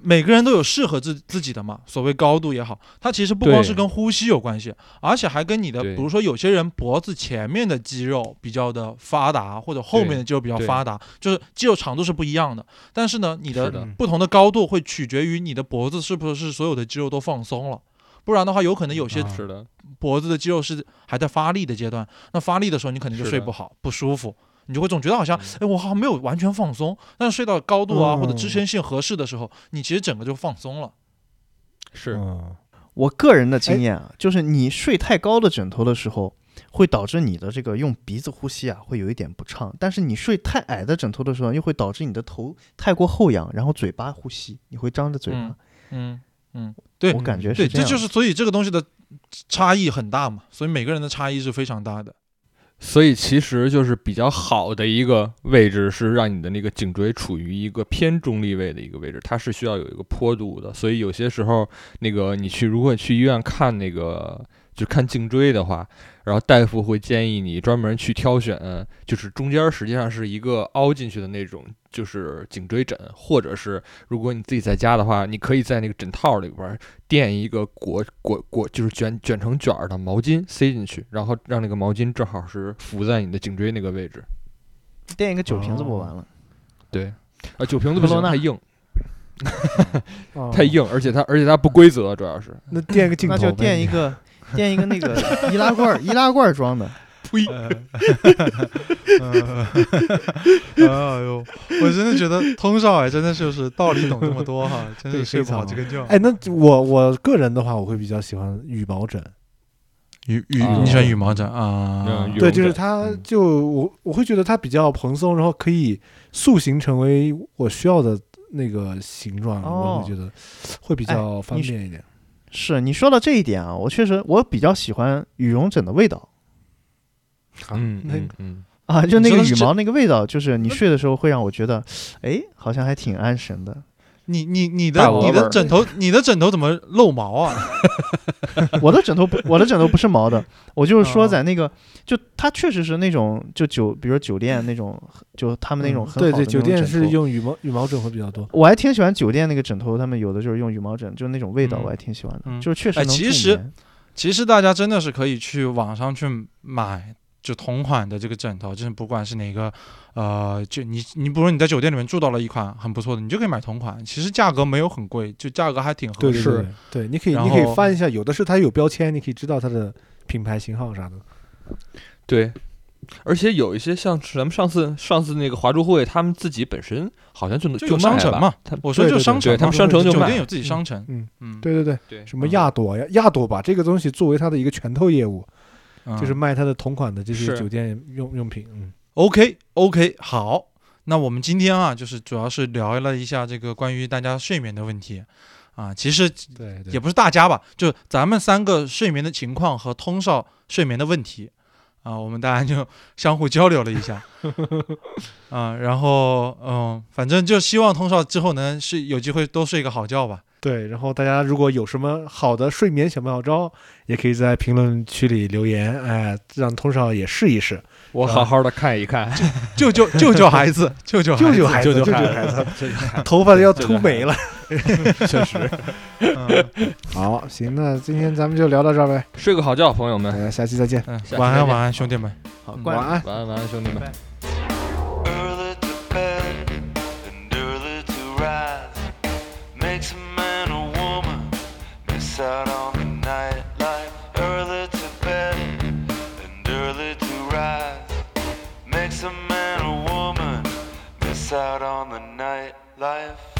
每个人都有适合自自己的嘛，所谓高度也好，它其实不光是跟呼吸有关系，而且还跟你的，比如说有些人脖子前面的肌肉比较的发达，或者后面的肌肉比较发达，就是肌肉长度是不一样的，但是呢，你的不同的高度会取决于你的脖子是不是所有的肌肉都放松了。不然的话，有可能有些啊是的，脖子的肌肉是还在发力的阶段，那发力的时候你肯定就睡不好，不舒服，你就会总觉得好像，嗯哎，我好像没有完全放松，但是睡到高度啊、嗯或者支撑性合适的时候，你其实整个就放松了。是嗯，我个人的经验啊，就是你睡太高的枕头的时候，会导致你的这个用鼻子呼吸啊，会有一点不畅；但是你睡太矮的枕头的时候，又会导致你的头太过后仰，然后嘴巴呼吸，你会张着嘴巴。嗯嗯嗯，对我感觉，是这样。这就是所以这个东西的差异很大嘛，所以每个人的差异是非常大的。所以其实就是比较好的一个位置，是让你的那个颈椎处于一个偏中立位的一个位置，它是需要有一个坡度的。所以有些时候，那个你去如果去医院看那个就看颈椎的话，然后大夫会建议你专门去挑选，就是中间实际上是一个凹进去的那种，就是颈椎枕，或者是如果你自己在家的话，你可以在那个枕套里边儿垫一个裹裹裹，就是卷卷成卷儿的毛巾塞进去，然后让那个毛巾正好是浮在你的颈椎那个位置。垫一个酒瓶子不完了？对，啊，酒瓶子不克罗纳行，太硬，哦 太。硬，而且它而且它不规则，主要是。那垫个镜头呗，那就垫一个垫一个那个易拉罐易拉罐装的。呸！哎呦，我真的觉得通少哎，真的就是道理懂这么多哈，真对是睡不好这个觉。哎，那我我个人的话，我会比较喜欢羽毛枕。羽羽，啊你喜欢羽毛枕啊嗯？对，就是它嗯就我我会觉得它比较蓬松，然后可以塑形成为我需要的那个形状，我哦会觉得会比较方便一点。是你说到这一点啊，我确实我比较喜欢羽绒枕的味道嗯那嗯嗯，啊，就那个羽毛那个味道，就是你睡的时候会让我觉得，哎，好像还挺安神的。你你你的你的枕头，你的枕头怎么漏毛啊？我的枕头不，我的枕头不是毛的，我就是说哦在那个，就它确实是那种，就酒，比如酒店那种，就他们那种很好的嗯对对，酒店是用羽毛羽毛枕会比较多。我还挺喜欢酒店那个枕头，他们有的就是用羽毛枕，就是那种味道，嗯我还挺喜欢的，嗯就是确实哎能助其实其实大家真的是可以去网上去买，就同款的这个枕头，就是不管是哪个，呃，就你你比如说你在酒店里面住到了一款很不错的，你就可以买同款，其实价格没有很贵，就价格还挺合适。对对对对，你可以你可以翻一下，有的是它有标签，你可以知道它的品牌型号啥的。对。而且有一些像咱们上次上次那个华住会，他们自己本身好像就能就商城嘛他我说就商城对他们商城就卖酒店有自己商城，嗯嗯，对对对，对什么亚朵呀，亚朵把这个东西作为它的一个拳头业务，嗯就是卖他的同款的这些酒店用用品。嗯，OK OK 好，那我们今天啊，就是主要是聊了一下这个关于大家睡眠的问题。啊，其实对对，也不是大家吧，就咱们三个睡眠的情况和通少睡眠的问题。啊，我们大家就相互交流了一下。啊，然后嗯，反正就希望通少之后能睡有机会多睡个好觉吧。对，然后大家如果有什么好的睡眠小妙招，也可以在评论区里留言，哎，让通少也试一试，我好好的看一看，救救救救孩子，救救救救孩子，救救孩孩子，头发要秃没了。确实。嗯好，行，那今天咱们就聊到这儿呗，睡个好觉，朋友们大，家下期再见，嗯下期，再见晚安晚安，兄弟们。好，晚。安。晚安晚安，兄弟们。Out on the nightlife.